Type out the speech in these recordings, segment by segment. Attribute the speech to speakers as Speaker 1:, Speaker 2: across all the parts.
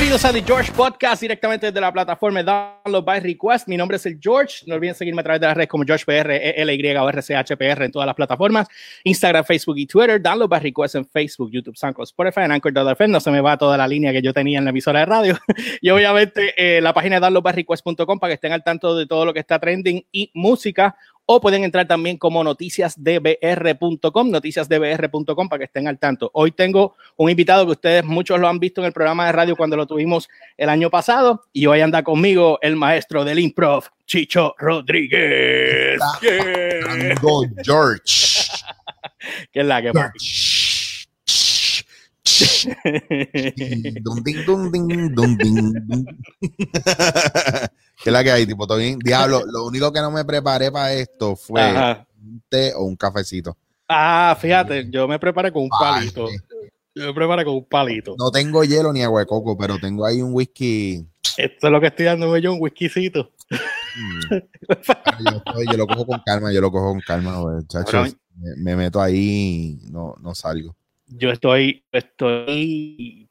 Speaker 1: Bienvenidos a The George Podcast directamente desde la plataforma Download by Request. Mi nombre es el George. No olviden seguirme a través de las redes como GeorgePR, ELY o RCHPR en todas las plataformas: Instagram, Facebook y Twitter. Download by Request en Facebook, YouTube, SoundCloud, Spotify, en Anchor.fm. No se me va toda la línea que yo tenía en la emisora de radio. y obviamente eh, la página downloadbyrequest.com para que estén al tanto de todo lo que está trending y música o pueden entrar también como noticiasdbr.com, noticiasdbr.com para que estén al tanto. Hoy tengo un invitado que ustedes muchos lo han visto en el programa de radio cuando lo tuvimos el año pasado y hoy anda conmigo el maestro del improv, Chicho Rodríguez.
Speaker 2: Yeah. George.
Speaker 1: ¿Qué es la que
Speaker 2: ¿Qué es la que hay? Tipo, todo bien. Diablo, lo único que no me preparé para esto fue un té o un cafecito.
Speaker 1: Ah, fíjate, yo me preparé con un palito. Yo me preparé con un palito.
Speaker 2: No tengo hielo ni agua de coco, pero tengo ahí un whisky.
Speaker 1: Esto es lo que estoy dando yo, un whiskycito.
Speaker 2: Mm. yo, lo cojo con calma, yo lo cojo con calma, muchachos. Me, me, meto ahí y no, no salgo.
Speaker 1: Yo estoy, estoy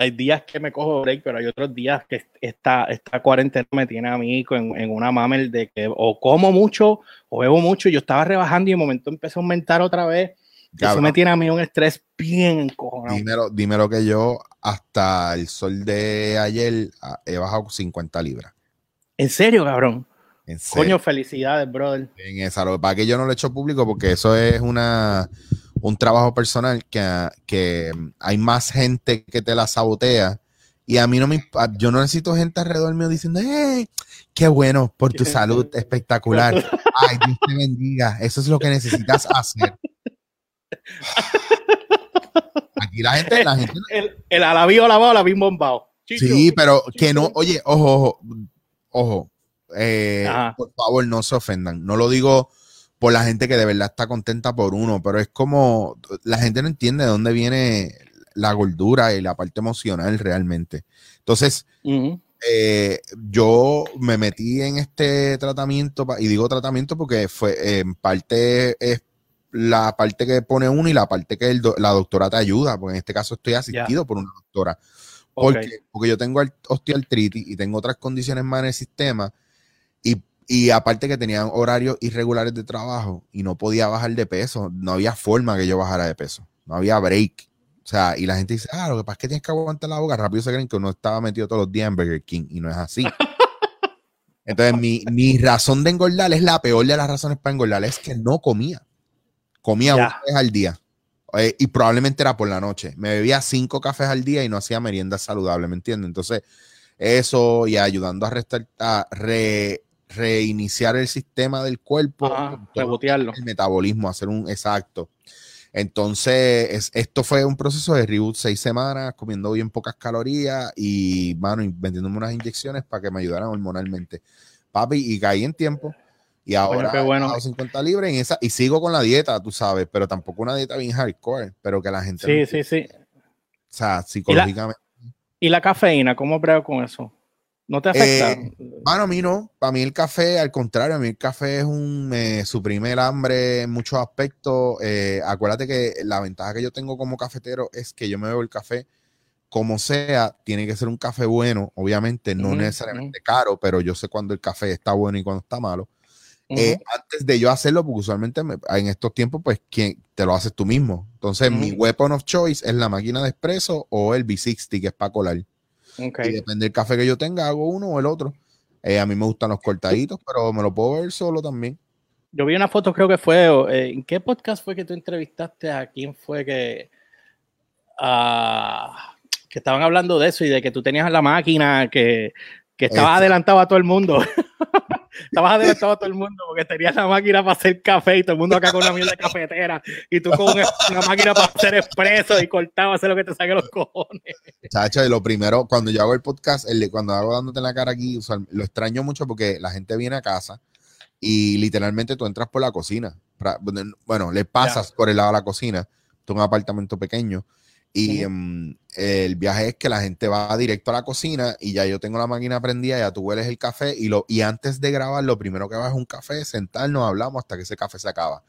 Speaker 1: hay días que me cojo break, pero hay otros días que esta, esta cuarentena me tiene a mí en, en una mamel de que o como mucho o bebo mucho. Yo estaba rebajando y de momento empecé a aumentar otra vez. Eso me tiene a mí un estrés bien encojonado.
Speaker 2: Dímelo, dímelo que yo hasta el sol de ayer ah, he bajado 50 libras.
Speaker 1: ¿En serio, cabrón? ¿En Coño, felicidades, brother.
Speaker 2: En esa, para que yo no lo he hecho público porque eso es una un trabajo personal que, que hay más gente que te la sabotea. Y a mí no me, yo no necesito gente alrededor mío diciendo, ¡eh! qué bueno por tu salud, espectacular. Ay, Dios te bendiga. Eso es lo que necesitas hacer. Aquí la gente, la gente.
Speaker 1: El, el alabío lavado, la bien bombado.
Speaker 2: sí, pero que no, oye, ojo, ojo, ojo. Eh, por favor, no se ofendan. No lo digo por la gente que de verdad está contenta por uno, pero es como la gente no entiende de dónde viene la gordura y la parte emocional realmente. Entonces, eh, yo me metí en este tratamiento, y digo tratamiento porque fue en parte es la parte que pone uno y la parte que la doctora te ayuda, porque en este caso estoy asistido por una doctora. Porque, porque yo tengo osteoartritis y tengo otras condiciones más en el sistema y y aparte que tenía horarios irregulares de trabajo y no podía bajar de peso, no había forma que yo bajara de peso, no había break. O sea, y la gente dice, ah, lo que pasa es que tienes que aguantar la boca. Rápido se creen que uno estaba metido todos los días en Burger King y no es así. Entonces, mi, razón de engordar es la peor de las razones para engordar, es que no comía. Comía una vez al día. Eh, y probablemente era por la noche. Me bebía cinco cafés al día y no hacía merienda saludable, ¿me entiendes? Entonces, eso y ayudando a restar, a re, reiniciar el sistema del cuerpo,
Speaker 1: rebotearlo.
Speaker 2: el metabolismo, hacer un exacto. Entonces, esto fue un proceso de reboot seis semanas, comiendo bien pocas calorías y, mano, vendiéndome unas inyecciones para que me ayudaran hormonalmente. Papi, y caí en tiempo. Y ahora
Speaker 1: bueno, bueno.
Speaker 2: 50 libras en esa, y sigo con la dieta, tú sabes, pero tampoco una dieta bien hardcore, pero que la gente.
Speaker 1: Sí, sí, sí. O
Speaker 2: sea, psicológicamente.
Speaker 1: ¿Y la, cafeína? ¿Cómo brego con eso? ¿No te afecta?
Speaker 2: Eh, bueno, a mí no. Para mí el café, al contrario, a mí el café es un, me suprime el hambre en muchos aspectos. Eh, acuérdate que la ventaja que yo tengo como cafetero es que yo me bebo el café como sea, tiene que ser un café bueno, obviamente, no necesariamente caro, pero yo sé cuando el café está bueno y cuando está malo. Eh, antes de yo hacerlo, porque usualmente en estos tiempos, pues, ¿quién, te lo haces tú mismo. Entonces, mi weapon of choice es la máquina de espresso o el B60, que es para colar. Y depende del café que yo tenga, hago uno o el otro. Eh, a mí me gustan los cortaditos, pero me lo puedo ver solo también.
Speaker 1: Yo vi una foto, creo que fue. Eh, ¿En qué podcast fue que tú entrevistaste a quién fue que. que estaban hablando de eso y de que tú tenías la máquina que, que estabas adelantado a todo el mundo. Estabas adelantado a todo el mundo porque tenías la máquina para hacer café y todo el mundo acá con una mierda de cafetera y tú con una máquina para hacer expreso y cortabas hacer lo que te saque los cojones.
Speaker 2: Chacho, lo primero, cuando yo hago el podcast, el, cuando hago dándote la cara aquí, lo extraño mucho porque la gente viene a casa y literalmente tú entras por la cocina. Bueno, le pasas por el lado de la cocina, tú un apartamento pequeño y em, el viaje es que la gente va directo a la cocina y ya yo tengo la máquina prendida, ya tú hueles el café y, lo, y antes de grabar lo primero que va es un café, sentarnos, hablamos hasta que ese café se acaba.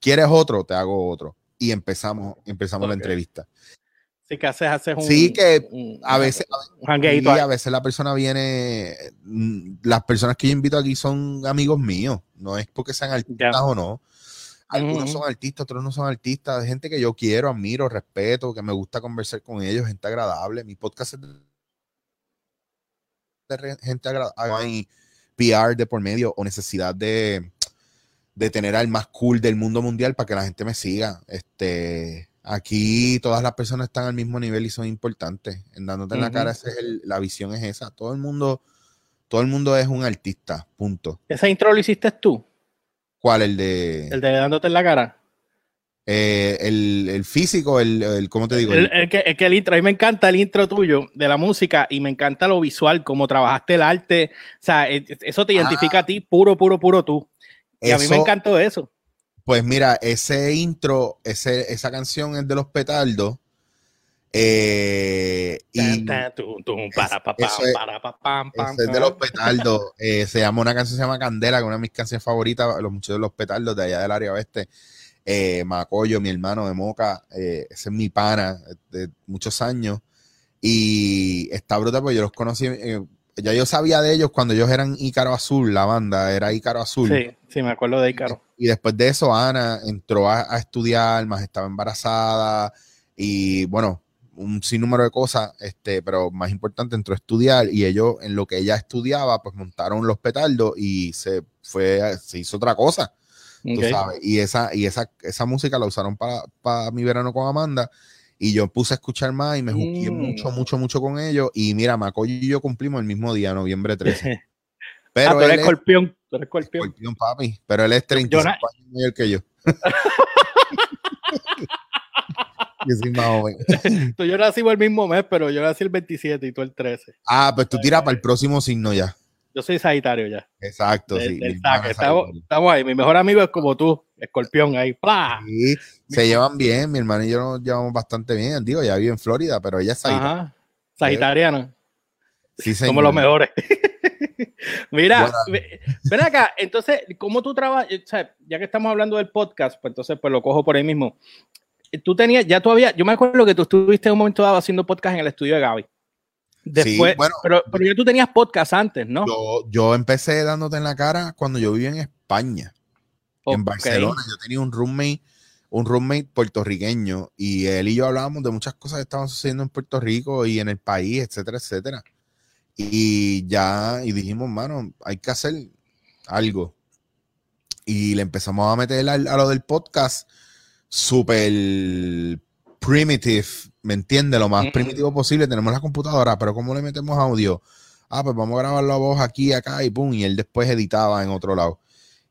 Speaker 2: ¿Quieres otro? Te hago otro. Y empezamos, empezamos la entrevista.
Speaker 1: Sí, que haces, haces un.
Speaker 2: Sí, que a veces. a veces la persona viene. Mm, las personas que yo invito aquí son amigos míos. No es porque sean artistas o no. Algunos son artistas, otros no son artistas. Gente que yo quiero, admiro, respeto, que me gusta conversar con ellos, gente agradable. Mi podcast es de gente agradable. PR de por medio o necesidad de, de tener al más cool del mundo mundial para que la gente me siga. Este Aquí todas las personas están al mismo nivel y son importantes. En dándote en la cara, la visión es esa. Todo el mundo, todo el mundo es un artista, punto.
Speaker 1: ¿Ese intro lo hiciste tú?
Speaker 2: ¿Cuál? El de.
Speaker 1: El de dándote en la cara.
Speaker 2: Eh, el, físico, el, ¿cómo te digo?
Speaker 1: El, que, el, que, el intro, a mí me encanta el intro tuyo de la música y me encanta lo visual, cómo trabajaste el arte. O sea, e, e, eso te identifica a ti, puro, puro, puro tú. Y a mí me encantó eso.
Speaker 2: Pues mira, ese intro, ese, esa canción es de los petardos. Eh, y es, de los petardos. Eh, se llama una canción se llama Candela, que es una de mis canciones favoritas, los muchos de los petardos de allá del área oeste. Eh, Macoyo, mi hermano de Moca, ese es mi pana de muchos años. Y está brutal, porque yo los conocí, ya yo sabía de ellos cuando ellos eran Ícaro Azul, la banda era Ícaro Azul.
Speaker 1: Sí, sí, me acuerdo de Ícaro.
Speaker 2: Y después de eso, Ana entró a, estudiar, más estaba embarazada y bueno, un sinnúmero de cosas, este, pero más importante, entró a estudiar y ellos, en lo que ella estudiaba, pues montaron los petardos y se fue, se hizo otra cosa. Tú sabes, y esa, y esa, esa música la usaron para, para mi verano con Amanda y yo puse a escuchar más y me jugué mucho, mm. mucho, mucho con ellos. Y mira, Macoy y yo cumplimos el mismo día, noviembre 13.
Speaker 1: Pero ah, tú eres escorpión. Tú eres escorpión.
Speaker 2: escorpión, papi. Pero él es 35 años mayor que yo.
Speaker 1: yo soy más joven. yo el mismo mes, pero yo nací el 27 y tú el 13.
Speaker 2: Ah, pues tú tiras para el próximo signo ya.
Speaker 1: Yo soy Sagitario ya.
Speaker 2: Exacto, sí.
Speaker 1: Estamos, ahí. Mi mejor amigo es como tú, escorpión ahí.
Speaker 2: Sí, se llevan bien. Mi hermano y yo nos llevamos bastante bien. Digo, ya vive en Florida, pero ella es
Speaker 1: Sagitario. Sagitariana. Sí, Somos los mejores. Mira, ven acá, entonces, ¿cómo tú trabajas? O sea, ya que estamos hablando del podcast, pues entonces pues lo cojo por ahí mismo. Tú tenías, ya todavía, yo me acuerdo que tú estuviste en un momento dado haciendo podcast en el estudio de Gaby. Después, bueno, pero, pero ya tú tenías podcast antes, ¿no?
Speaker 2: Yo, empecé dándote en la cara cuando yo vivía en España, en Barcelona. Yo tenía un roommate, un roommate puertorriqueño y él y yo hablábamos de muchas cosas que estaban sucediendo en Puerto Rico y en el país, etcétera, etcétera. Y ya, y dijimos, mano, hay que hacer algo. Y le empezamos a meter a, a lo del podcast súper primitive, ¿me entiende? Lo más primitivo posible. Tenemos la computadora, pero ¿cómo le metemos audio? Ah, pues vamos a grabar la voz aquí, acá y pum, y él después editaba en otro lado.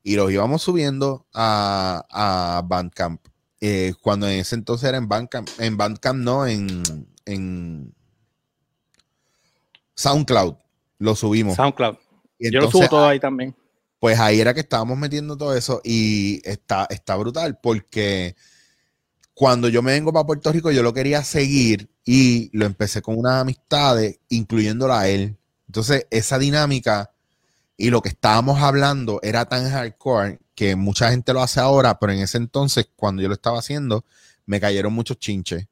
Speaker 2: Y los íbamos subiendo a, a Bandcamp. Eh, cuando en ese entonces era en Bandcamp, en Bandcamp no, en, en SoundCloud. Lo subimos.
Speaker 1: SoundCloud. Yo lo subo todo ahí también.
Speaker 2: Pues ahí era que estábamos metiendo todo eso y está, está brutal porque cuando yo me vengo para Puerto Rico, yo lo quería seguir y lo empecé con unas amistades, incluyéndola a él. Entonces, esa dinámica y lo que estábamos hablando era tan hardcore que mucha gente lo hace ahora, pero en ese entonces, cuando yo lo estaba haciendo, me cayeron muchos chinches.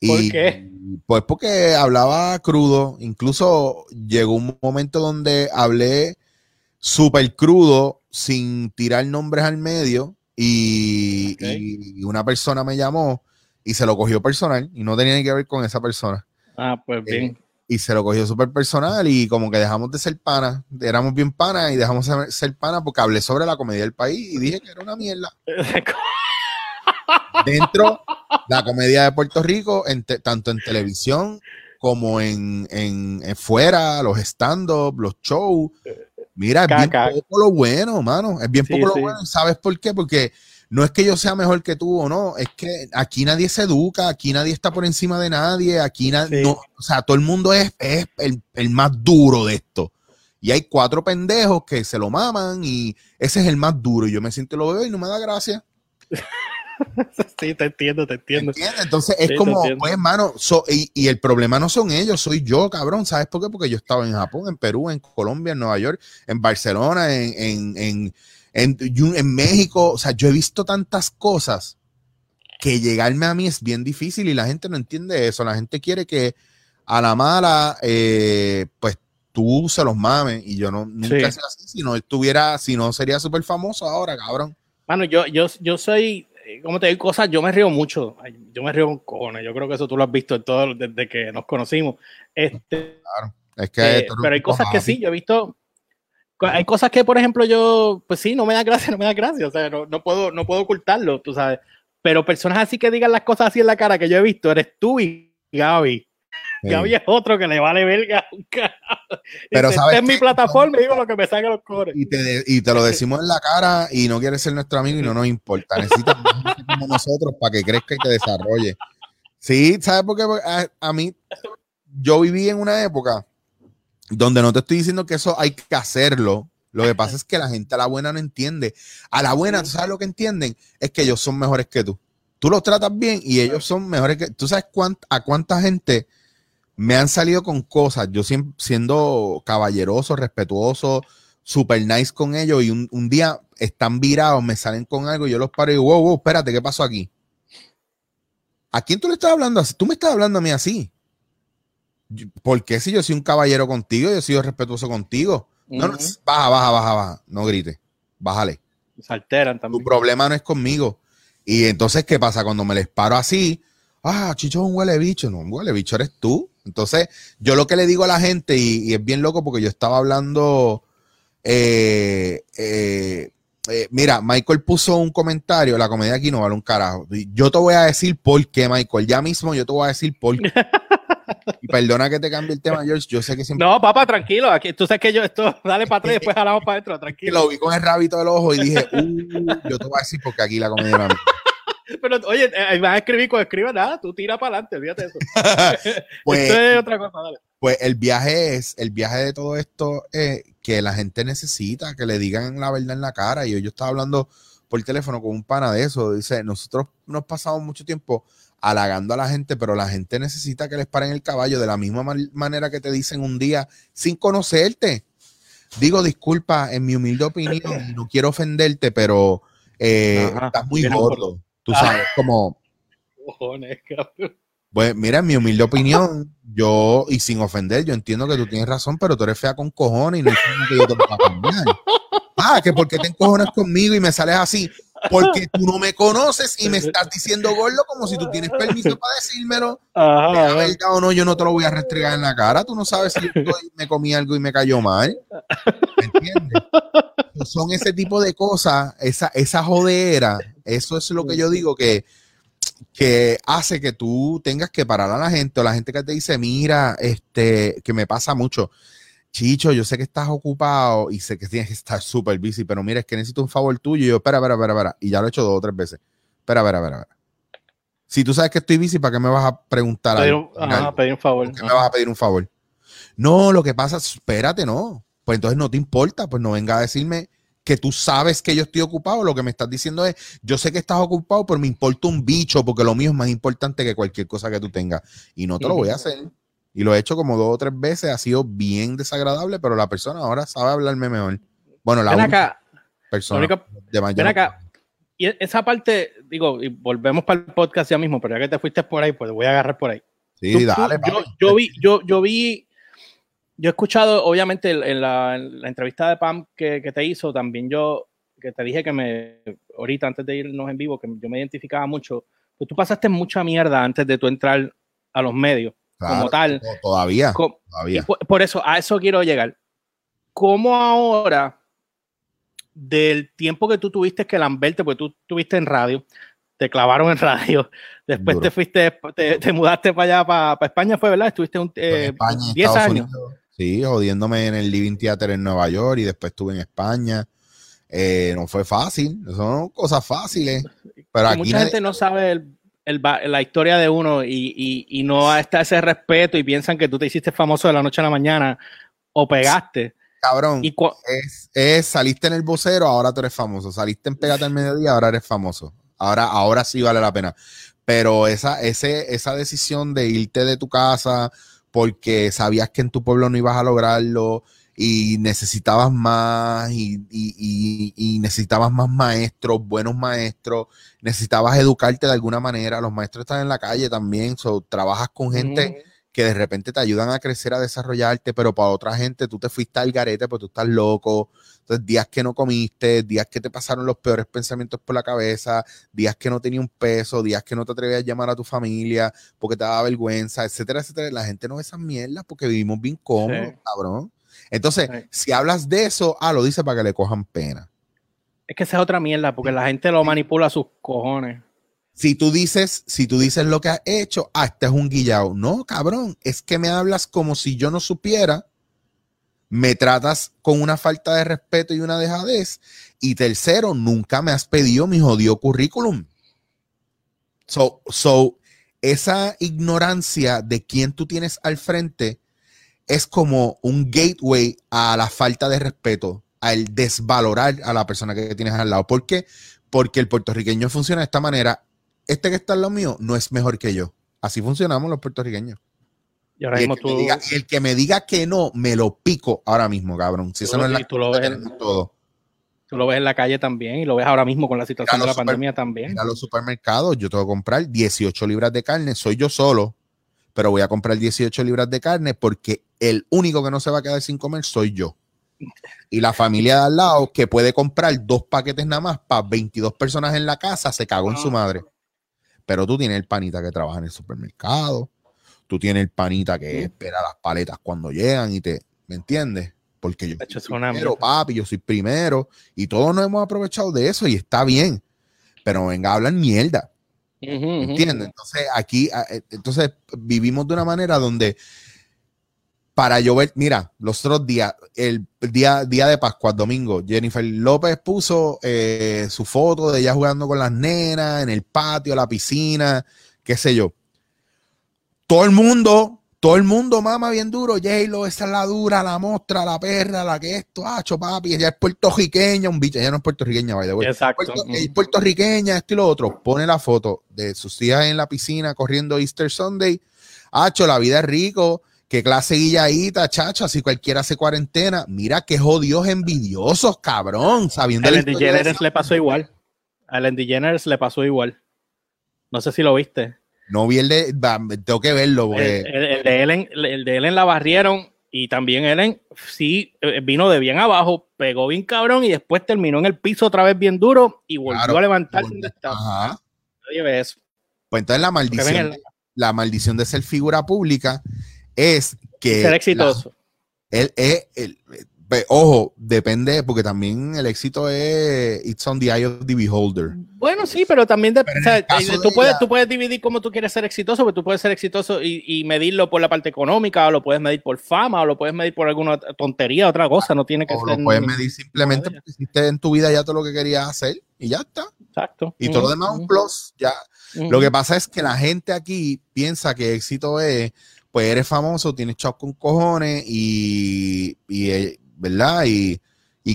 Speaker 1: ¿Por qué?
Speaker 2: Pues porque hablaba crudo. Incluso llegó un momento donde hablé súper crudo, sin tirar nombres al medio y, una persona me llamó y se lo cogió personal y no tenía ni que ver con esa persona.
Speaker 1: Ah, pues eh, bien.
Speaker 2: y se lo cogió súper personal y como que dejamos de ser panas, éramos bien panas y dejamos de ser panas porque hablé sobre la comedia del país y dije que era una mierda. Dentro la comedia de Puerto Rico, tanto en televisión como en, en, fuera, los stand-up, los shows, Mira, es bien poco lo bueno, mano. Es bien poco lo bueno. ¿Sabes por qué? Porque no es que yo sea mejor que tú o no, es que aquí nadie se educa, aquí nadie está por encima de nadie, aquí nadie, no, o sea, todo el mundo es, el, el, más duro de esto. Y hay cuatro pendejos que se lo maman y ese es el más duro. Y yo me siento lo veo y no me da gracia.
Speaker 1: sí, te entiendo, te entiendo.
Speaker 2: Entonces es como, pues, hermano, y, el problema no son ellos, soy yo, cabrón. ¿Sabes por qué? Porque yo estaba en Japón, en Perú, en Colombia, en Nueva York, en Barcelona, en, en, en, en México. O sea, yo he visto tantas cosas que llegarme a mí es bien difícil y la gente no entiende eso. La gente quiere que a la mala, eh, pues tú se los mames y yo no nunca así. Si no estuviera, si no sería súper famoso ahora, cabrón.
Speaker 1: Bueno, yo, yo, yo soy, como te digo cosas, yo me río mucho. Yo me río con cojones. Yo creo que eso tú lo has visto en todo desde que nos conocimos. Este, claro. Es que eh, pero hay cosas que sí, yo he visto. Hay cosas que, por ejemplo, yo, pues sí, no me da gracia, no me da gracia. O sea, no, no puedo, no puedo ocultarlo, tú sabes. Pero personas así que digan las cosas así en la cara que yo he visto, eres tú y Gaby. Gaby es otro que le vale verga.
Speaker 2: Pero sabes
Speaker 1: en mi plataforma y digo lo que me saque los cores.
Speaker 2: Y te, y te, lo decimos en la cara y no quieres ser nuestro amigo y no nos importa. Necesitas como nosotros para que crezca y te desarrolle. Sí, ¿sabes por qué? A, a, mí, yo viví en una época donde no te estoy diciendo que eso hay que hacerlo. Lo que pasa es que la gente a la buena no entiende. A la buena, ¿tú sabes lo que entienden? Es que ellos son mejores que tú. Tú los tratas bien y ellos son mejores que tú. ¿Sabes a cuánta gente me han salido con cosas? Yo siendo caballeroso, respetuoso, super nice con ellos y un, día están virados, me salen con algo y yo los paro y digo, wow, wow, espérate, ¿qué pasó aquí? ¿A quién tú le estás hablando así? Tú me estás hablando a mí así. ¿Por qué si yo soy un caballero contigo, yo soy respetuoso contigo? No, no, baja, baja, baja, baja. No grite. Bájale.
Speaker 1: Se alteran también.
Speaker 2: Tu problema no es conmigo. Y entonces, ¿qué pasa? Cuando me les paro así, ah, Chicho es un huele bicho. No, un huele bicho eres tú. Entonces, yo lo que le digo a la gente, y, es bien loco porque yo estaba hablando, eh, eh, eh, mira, Michael puso un comentario, la comedia aquí no vale un carajo. Yo te voy a decir por qué, Michael. Ya mismo yo te voy a decir por qué. Y perdona que te cambie el tema, George. Yo sé que siempre.
Speaker 1: No, papá, tranquilo. Aquí, tú sabes que yo esto, dale para atrás y después jalamos para adentro, tranquilo.
Speaker 2: Lo vi con el rabito del ojo y dije, uh, yo te voy a decir porque aquí la comedia
Speaker 1: Pero oye, eh, vas a escribir cuando escribas nada, tú tira para adelante, olvídate eso. pues, esto es otra cosa, dale.
Speaker 2: Pues el viaje es, el viaje de todo esto es que la gente necesita que le digan la verdad en la cara. Y yo, yo estaba hablando por teléfono con un pana de eso. Dice, nosotros nos pasamos mucho tiempo halagando a la gente, pero la gente necesita que les paren el caballo de la misma manera que te dicen un día sin conocerte. Digo, disculpa, en mi humilde opinión, no quiero ofenderte, pero eh, estás muy gordo. Tú ah. sabes, como... Pues mira, en mi humilde opinión, yo, y sin ofender, yo entiendo que tú tienes razón, pero tú eres fea con cojones y no es que yo te voy a cambiar. Ah, que porque te encojonas conmigo y me sales así porque tú no me conoces y me estás diciendo gordo como si tú tienes permiso para decírmelo. Ajá, verdad o no, yo no te lo voy a restregar en la cara. Tú no sabes si me comí algo y me cayó mal. ¿Me entiendes? Son ese tipo de cosas, esa, esa jodera. Eso es lo que yo digo que, que hace que tú tengas que parar a la gente o la gente que te dice, mira, este, que me pasa mucho Chicho, yo sé que estás ocupado y sé que tienes que estar súper busy, pero mira, es que necesito un favor tuyo. Y yo, espera, espera, espera, espera. Y ya lo he hecho dos o tres veces. Espera, espera, espera, espera. Si tú sabes que estoy busy, ¿para qué me vas a preguntar
Speaker 1: pedir un, ajá, pedir un favor.
Speaker 2: ¿Por qué me vas a pedir un favor? No, lo que pasa, espérate, no. Pues entonces no te importa, pues no venga a decirme que tú sabes que yo estoy ocupado. Lo que me estás diciendo es, yo sé que estás ocupado, pero me importa un bicho porque lo mío es más importante que cualquier cosa que tú tengas. Y no te lo voy a hacer. Y lo he hecho como dos o tres veces, ha sido bien desagradable, pero la persona ahora sabe hablarme mejor. Bueno, la única persona
Speaker 1: de mayor. Ven acá. Y esa parte, digo, y volvemos para el podcast ya mismo, pero ya que te fuiste por ahí, pues voy a agarrar por ahí.
Speaker 2: Sí, dale.
Speaker 1: yo, yo, vi, yo, yo vi, yo he escuchado, obviamente, en la, entrevista de Pam que, que, te hizo, también yo, que te dije que me, ahorita antes de irnos en vivo, que yo me identificaba mucho, pues tú pasaste mucha mierda antes de tú entrar a los medios como tal.
Speaker 2: Todavía.
Speaker 1: Por, eso, a eso quiero llegar. ¿Cómo ahora, del tiempo que tú tuviste que lamberte, porque tú tuviste en radio, te clavaron en radio, después te fuiste, te, mudaste para allá, para, España, fue verdad, estuviste un, 10 eh, años.
Speaker 2: Sí, jodiéndome en el Living Theater en Nueva York y después estuve en España. Eh, no fue fácil, son cosas fáciles. Pero aquí
Speaker 1: mucha gente no sabe el, la historia de uno y, no está ese respeto y piensan que tú te hiciste famoso de la noche a la mañana o pegaste.
Speaker 2: Cabrón, es, saliste en el vocero, ahora tú eres famoso. Saliste en Pégate al mediodía, ahora eres famoso. Ahora, ahora sí vale la pena. Pero esa, ese, esa decisión de irte de tu casa porque sabías que en tu pueblo no ibas a lograrlo y necesitabas más y, necesitabas más maestros, buenos maestros, necesitabas educarte de alguna manera, los maestros están en la calle también, so, trabajas con gente que de repente te ayudan a crecer, a desarrollarte, pero para otra gente tú te fuiste al garete porque tú estás loco, entonces días que no comiste, días que te pasaron los peores pensamientos por la cabeza, días que no tenía un peso, días que no te atrevías a llamar a tu familia porque te daba vergüenza, etcétera, etcétera, la gente no ve esas mierdas porque vivimos bien cómodos, cabrón. Entonces, si hablas de eso, ah, lo dice para que le cojan pena.
Speaker 1: Es que esa es otra mierda, porque la gente lo manipula a sus cojones.
Speaker 2: Si tú dices, si tú dices lo que has hecho, ah, este es un guillao. No, cabrón, es que me hablas como si yo no supiera, me tratas con una falta de respeto y una dejadez. Y tercero, nunca me has pedido mi jodido currículum. So, so, esa ignorancia de quién tú tienes al frente es como un gateway a la falta de respeto, al desvalorar a la persona que tienes al lado. ¿Por qué? Porque el puertorriqueño funciona de esta manera. Este que está al lado mío no es mejor que yo. Así funcionamos los puertorriqueños. Y ahora mismo el, que tú... diga, el que me diga que no, me lo pico ahora mismo, cabrón. Si eso no es la
Speaker 1: tú lo ves todo. Tú lo ves en la calle también y lo ves ahora mismo con la situación de la pandemia también.
Speaker 2: A los supermercados, yo tengo que comprar 18 libras de carne, soy yo solo, pero voy a comprar 18 libras de carne porque el único que no se va a quedar sin comer soy yo. Y la familia de al lado, que puede comprar dos paquetes nada más para 22 personas en la casa, se cagó en su madre. Pero tú tienes el panita que trabaja en el supermercado, tú tienes el panita que espera las paletas cuando llegan y te, ¿me entiendes? Porque yo soy primero, papi, yo soy primero, y todos nos hemos aprovechado de eso y está bien. Pero venga a hablar mierda. ¿Entiendes? Entonces aquí, eh, entonces vivimos de una manera donde para llover, mira, los otros días, el día, día de Pascua, domingo, Jennifer López puso eh, su foto de ella jugando con las nenas en el patio, la piscina, qué sé yo. Todo el mundo, todo el mundo mama bien duro, J-Lo, esa es la dura, la mostra, la perra, la que esto, hacho, papi, ella es puertorriqueña, un bicho, ella no es puertorriqueña, vaya, Exacto. es puertorriqueña, esto y lo otro. Pone la foto de sus hijas en la piscina corriendo Easter Sunday. Hacho, la vida es rico Qué clase guilladita, chacho, así cualquiera hace cuarentena. Mira qué jodidos envidiosos, cabrón, sabiendo
Speaker 1: DeGeneres le pasó igual. A Ellen DeGeneres le pasó igual. No sé si lo viste.
Speaker 2: No vi el de, tengo que verlo.
Speaker 1: El, de Ellen, el de Ellen la barrieron y también Ellen sí eh, vino de bien abajo, pegó bien cabrón y después terminó en el piso otra vez bien duro y volvió a levantarse estaba. Ajá.
Speaker 2: eso. Pues entonces la maldición, la maldición de ser figura pública es que...
Speaker 1: Ser exitoso.
Speaker 2: él es, el, ojo, depende, porque también el éxito es It's on the eye of the beholder.
Speaker 1: Bueno, sí, pero también de, eh, tú, puedes, tú puedes dividir cómo tú quieres ser exitoso, porque tú puedes ser exitoso y, medirlo por la parte económica, o lo puedes medir por fama, o lo puedes medir por alguna tontería, otra cosa, no tiene que
Speaker 2: ser. Lo puedes medir simplemente porque hiciste en tu vida ya todo lo que querías hacer y ya está.
Speaker 1: Exacto.
Speaker 2: Y todo lo demás un plus, ya. Lo que pasa es que la gente aquí piensa que éxito es pues eres famoso, tienes chavos con cojones y, eh, ¿verdad? Y,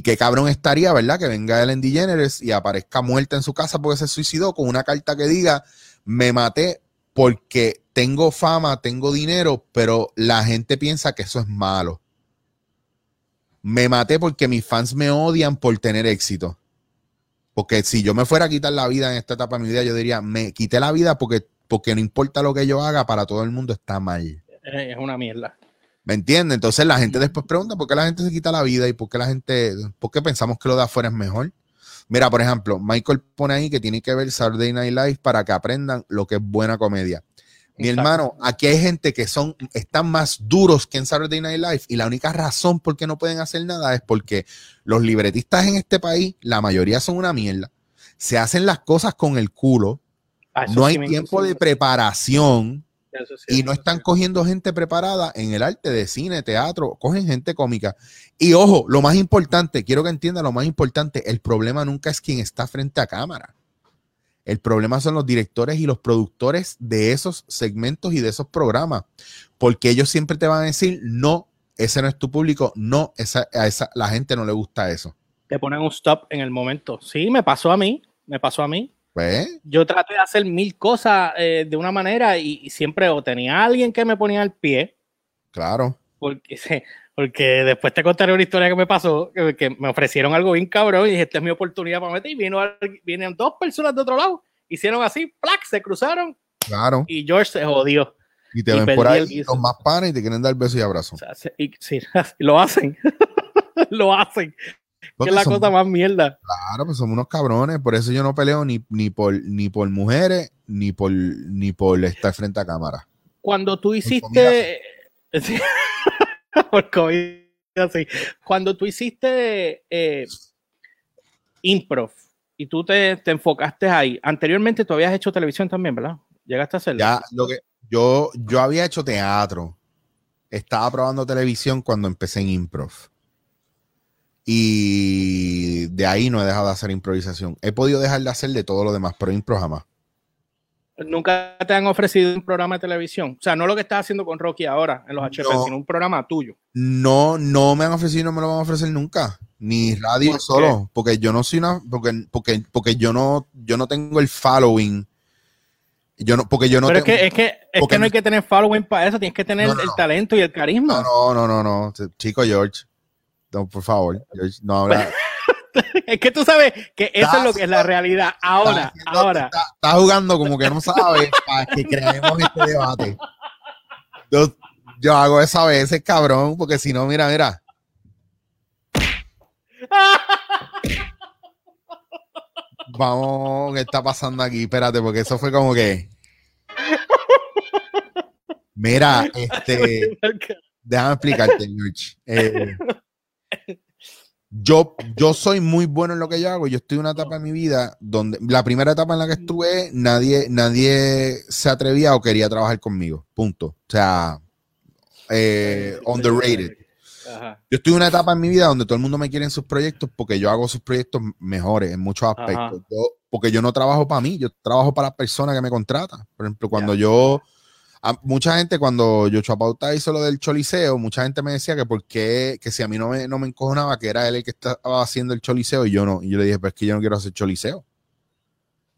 Speaker 2: qué cabrón estaría, ¿verdad? Que venga Ellen DeGeneres y aparezca muerta en su casa porque se suicidó con una carta que diga, me maté porque tengo fama, tengo dinero, pero la gente piensa que eso es malo. Me maté porque mis fans me odian por tener éxito. Porque si yo me fuera a quitar la vida en esta etapa de mi vida, yo diría, me quité la vida porque, porque no importa lo que yo haga, para todo el mundo está mal
Speaker 1: es una mierda.
Speaker 2: ¿Me entiendes? Entonces la gente después pregunta por qué la gente se quita la vida y por qué la gente, por qué pensamos que lo de afuera es mejor. Mira, por ejemplo, Michael pone ahí que tiene que ver Saturday Night Live para que aprendan lo que es buena comedia. Mi hermano, aquí hay gente que son, están más duros que en Saturday Night Live y la única razón por qué no pueden hacer nada es porque los libretistas en este país, la mayoría son una mierda. Se hacen las cosas con el culo. Ah, no hay tiempo de preparación y no están cogiendo gente preparada en el arte de cine, teatro, cogen gente cómica. Y ojo, lo más importante, quiero que entienda lo más importante, el problema nunca es quien está frente a cámara. El problema son los directores y los productores de esos segmentos y de esos programas, porque ellos siempre te van a decir, no, ese no es tu público, no, esa, a esa, la gente no le gusta eso.
Speaker 1: Te ponen un stop en el momento. Sí, me pasó a mí, me pasó a mí. Pues. Yo traté de hacer mil cosas eh, de una manera y, siempre o tenía alguien que me ponía el pie.
Speaker 2: Claro.
Speaker 1: Porque, Porque después te contaré una historia que me pasó, que, me ofrecieron algo bien cabrón y dije, esta es mi oportunidad para meter. Y vino, vienen dos personas de otro lado, hicieron así, ¡plac! Se cruzaron.
Speaker 2: Claro.
Speaker 1: Y George se jodió.
Speaker 2: Y te ven por ahí con más panes y te quieren dar beso y abrazo.
Speaker 1: sí, lo hacen. lo hacen. Que es la cosa más mierda.
Speaker 2: Claro, pues somos unos cabrones. Por eso yo no peleo ni, ni, por, ni por mujeres, ni por, ni por estar frente a cámara.
Speaker 1: Cuando tú hiciste. por COVID, así. Cuando tú hiciste eh, improv y tú te, te, enfocaste ahí, anteriormente tú habías hecho televisión también, ¿verdad? Llegaste a hacerlo.
Speaker 2: Ya, lo que, yo, yo había hecho teatro. Estaba probando televisión cuando empecé en improv. Y de ahí no he dejado de hacer improvisación. He podido dejar de hacer de todo lo demás, pero improv jamás.
Speaker 1: Nunca te han ofrecido un programa de televisión. O sea, no lo que estás haciendo con Rocky ahora en los HP, sino un programa tuyo.
Speaker 2: No, no me han ofrecido, no me lo van a ofrecer nunca. Ni radio solo. Porque yo no soy una. Porque, porque, porque yo no, yo no tengo el following yo no, porque yo no
Speaker 1: Pero es que, es que, es que no hay que tener following para eso, tienes que tener el talento y el carisma.
Speaker 2: No, no, no, no, Chico George. No, por favor, George, no habla.
Speaker 1: es que tú sabes que eso es lo que es la realidad. Ahora, ahora.
Speaker 2: Está, jugando como que no sabe para que creemos este debate. Yo, yo hago eso a veces, cabrón, porque si no, mira, mira. Vamos, ¿qué está pasando aquí? Espérate, porque eso fue como que. Mira, este. Déjame explicarte, George. Eh, yo, yo soy muy bueno en lo que yo hago. Yo estoy en una etapa de mi vida donde la primera etapa en la que estuve, nadie, nadie se atrevía o quería trabajar conmigo. Punto. O sea, eh, underrated. Yo estoy en una etapa en mi vida donde todo el mundo me quiere en sus proyectos porque yo hago sus proyectos mejores en muchos aspectos. porque yo no trabajo para mí, yo trabajo para las personas que me contratan. Por ejemplo, cuando yo, mucha gente, cuando yo Pauta hizo lo del choliseo, mucha gente me decía que por qué, que si a mí no me, no me encojonaba, que era él el que estaba haciendo el choliseo y yo no. Y yo le dije, pues es que yo no quiero hacer choliseo.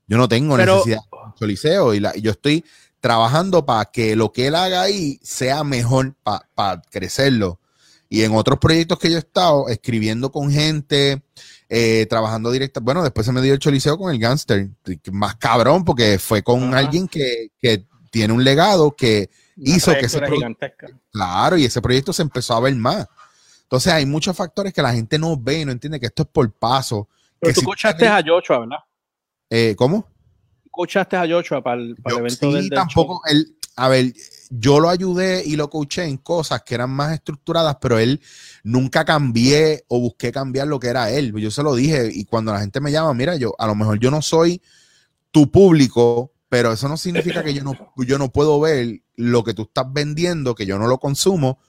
Speaker 2: Yo no tengo necesidad de choliseo y, la, y yo estoy trabajando para que lo que él haga ahí sea mejor para crecerlo y en otros proyectos que yo he estado, escribiendo con gente, eh, trabajando directa. Bueno, después se me dio el choliseo con el gangster, más cabrón, porque fue con alguien que, tiene un legado que hizo que ese proyecto. Claro, y ese proyecto se empezó a ver más. Entonces hay muchos factores que la gente no ve y no entiende que esto es por paso.
Speaker 1: Pero tú escuchaste a Joshua, ¿verdad?
Speaker 2: Eh, ¿Cómo?
Speaker 1: Escuchaste a Joshua para el, evento
Speaker 2: sí, tampoco. Él, a ver, yo lo ayudé y lo coaché en cosas que eran más estructuradas, pero él nunca cambié o busqué cambiar lo que era él. Yo se lo dije y cuando la gente me llama, mira, yo a lo mejor yo no soy tu público, pero eso no significa que yo no, yo no puedo ver lo que tú estás vendiendo, que yo no lo consumo,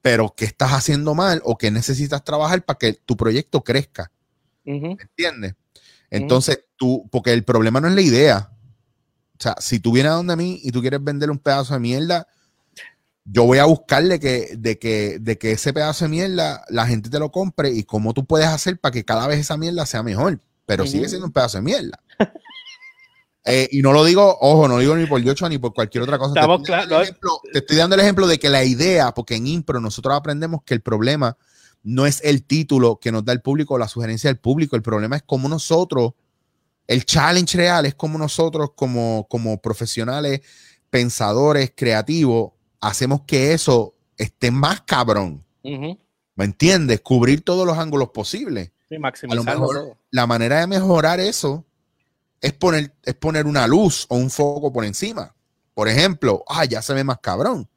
Speaker 2: pero que estás haciendo mal o que necesitas trabajar para que tu proyecto crezca. ¿Me entiendes? Entonces, tú, porque el problema no es la idea, o sea, si tú vienes a donde a mí y tú quieres vender un pedazo de mierda, yo voy a buscarle que, de, que, de que ese pedazo de mierda la gente te lo compre y cómo tú puedes hacer para que cada vez esa mierda sea mejor. Pero sigue siendo un pedazo de mierda. Eh, y no lo digo, ojo, no lo digo ni por Yocho ni por cualquier otra cosa. Te estoy, dando el ejemplo de que la idea, porque en Impro nosotros aprendemos que el problema no es el título que nos da el público o la sugerencia del público, el problema es cómo nosotros el challenge real es como nosotros, como, como profesionales, pensadores, creativos, hacemos que eso esté más cabrón. ¿Me entiendes? Cubrir todos los ángulos posibles.
Speaker 1: Sí, maximizarlo
Speaker 2: La manera de mejorar eso es poner, es poner una luz o un foco por encima. Por ejemplo, ah, ya se ve más cabrón.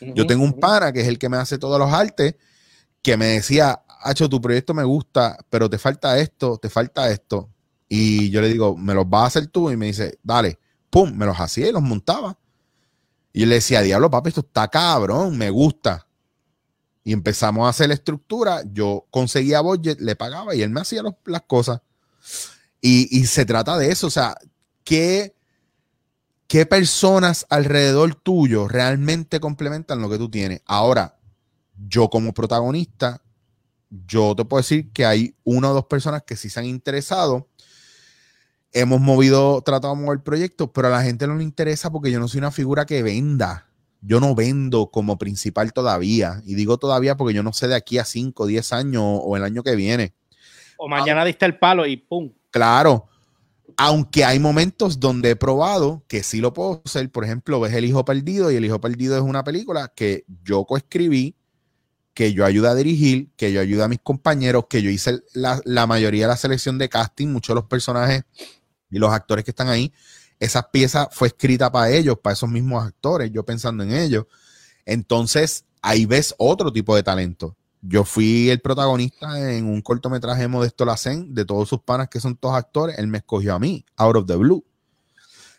Speaker 2: Yo tengo un pana que es el que me hace todos los artes, que me decía, Hacho, tu proyecto me gusta, pero te falta esto, te falta esto. Y yo le digo, ¿me los vas a hacer tú? Y me dice, dale, pum, me los hacía y los montaba. Y yo le decía, diablo, papi, esto está cabrón, me gusta. Y empezamos a hacer la estructura. Yo conseguía budget, le pagaba y él me hacía las cosas. Y, se trata de eso, o sea, ¿qué, ¿qué personas alrededor tuyo realmente complementan lo que tú tienes? Ahora, yo como protagonista, yo te puedo decir que hay una o dos personas que sí se han interesado hemos movido, tratado de mover proyectos, pero a la gente no le interesa porque yo no soy una figura que venda. yo no vendo como principal todavía. Y digo todavía porque yo no sé de aquí a 5, 10 años o el año que viene.
Speaker 1: O mañana diste el palo y ¡pum!
Speaker 2: Claro. Aunque hay momentos donde he probado que sí lo puedo hacer. Por ejemplo, ves El Hijo Perdido y El Hijo Perdido es una película que yo coescribí, que yo ayudo a dirigir, que yo ayudo a mis compañeros, que yo hice la, la mayoría de la selección de casting, muchos de los personajes y los actores que están ahí esa pieza fue escrita para ellos, para esos mismos actores, yo pensando en ellos. Entonces, ahí ves otro tipo de talento. Yo fui el protagonista en un cortometraje de Modesto Lacen, de todos sus panas que son todos actores, él me escogió a mí, out of the blue.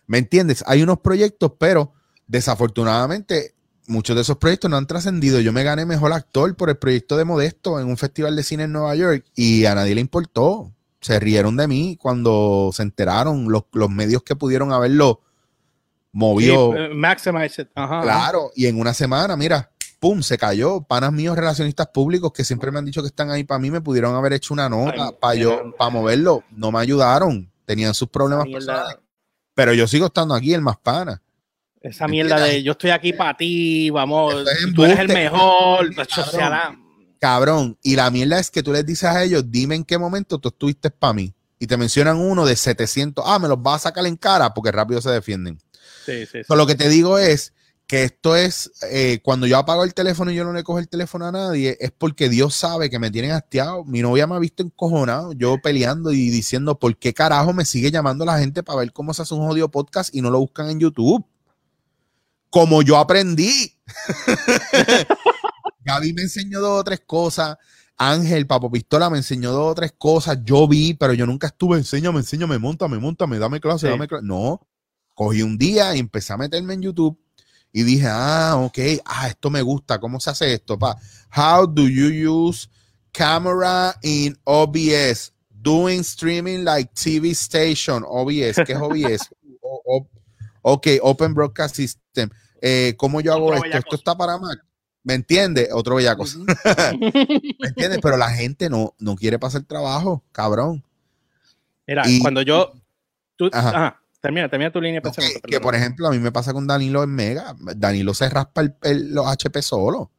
Speaker 2: ¿Me entiendes? Hay unos proyectos, pero desafortunadamente muchos de esos proyectos no han trascendido. Yo me gané mejor actor por el proyecto de Modesto en un festival de cine en Nueva York y a nadie le importó se rieron de mí cuando se enteraron los, medios que pudieron haberlo movido.
Speaker 1: Sí, eh,
Speaker 2: Claro, y en una semana, mira, pum, se cayó. Panas míos relacionistas públicos que siempre me han dicho que están ahí para mí, me pudieron haber hecho una nota para yo, para moverlo. No me ayudaron, tenían sus problemas personales. Pero yo sigo estando aquí, el más pana.
Speaker 1: Esa mierda de yo estoy aquí para ti, vamos, tú eres el mejor.
Speaker 2: Cabrón, y la mierda es que tú les dices a ellos, dime en qué momento tú estuviste para mí. Y te mencionan uno de 700, ah, me los vas a sacar en cara porque rápido se defienden. Sí, sí, Lo que te digo es que esto es, eh, cuando yo apago el teléfono y yo no le cojo el teléfono a nadie, es porque Dios sabe que me tienen hastiado. Mi novia me ha visto encojonado, yo peleando y diciendo, ¿por qué carajo me sigue llamando la gente para ver cómo se hace un jodido podcast y no lo buscan en YouTube? Como yo aprendí. Gaby me enseñó dos o tres cosas. Ángel, Papo Pistola me enseñó dos o tres cosas. Yo vi, pero yo nunca estuve, enséñame, enséñame, montame, montame, dame clase, dame clase. No, cogí un día y empecé a meterme en YouTube y dije, ah, ok, ah, esto me gusta, ¿cómo se hace esto? Pa? How do you use camera in OBS? Doing streaming like TV station, OBS, ¿qué es OBS? ok, Open Broadcast System. Eh, ¿Cómo yo hago esto? ¿Esto está para Mac? ¿Me entiendes? Otro bellaco. ¿Me entiendes? Pero la gente no, no quiere pasar trabajo, cabrón.
Speaker 1: Mira, cuando yo. ajá. Termina, termina tu línea
Speaker 2: de que, por ejemplo, a mí me pasa con Danilo en Mega. Danilo se raspa los HP solo. O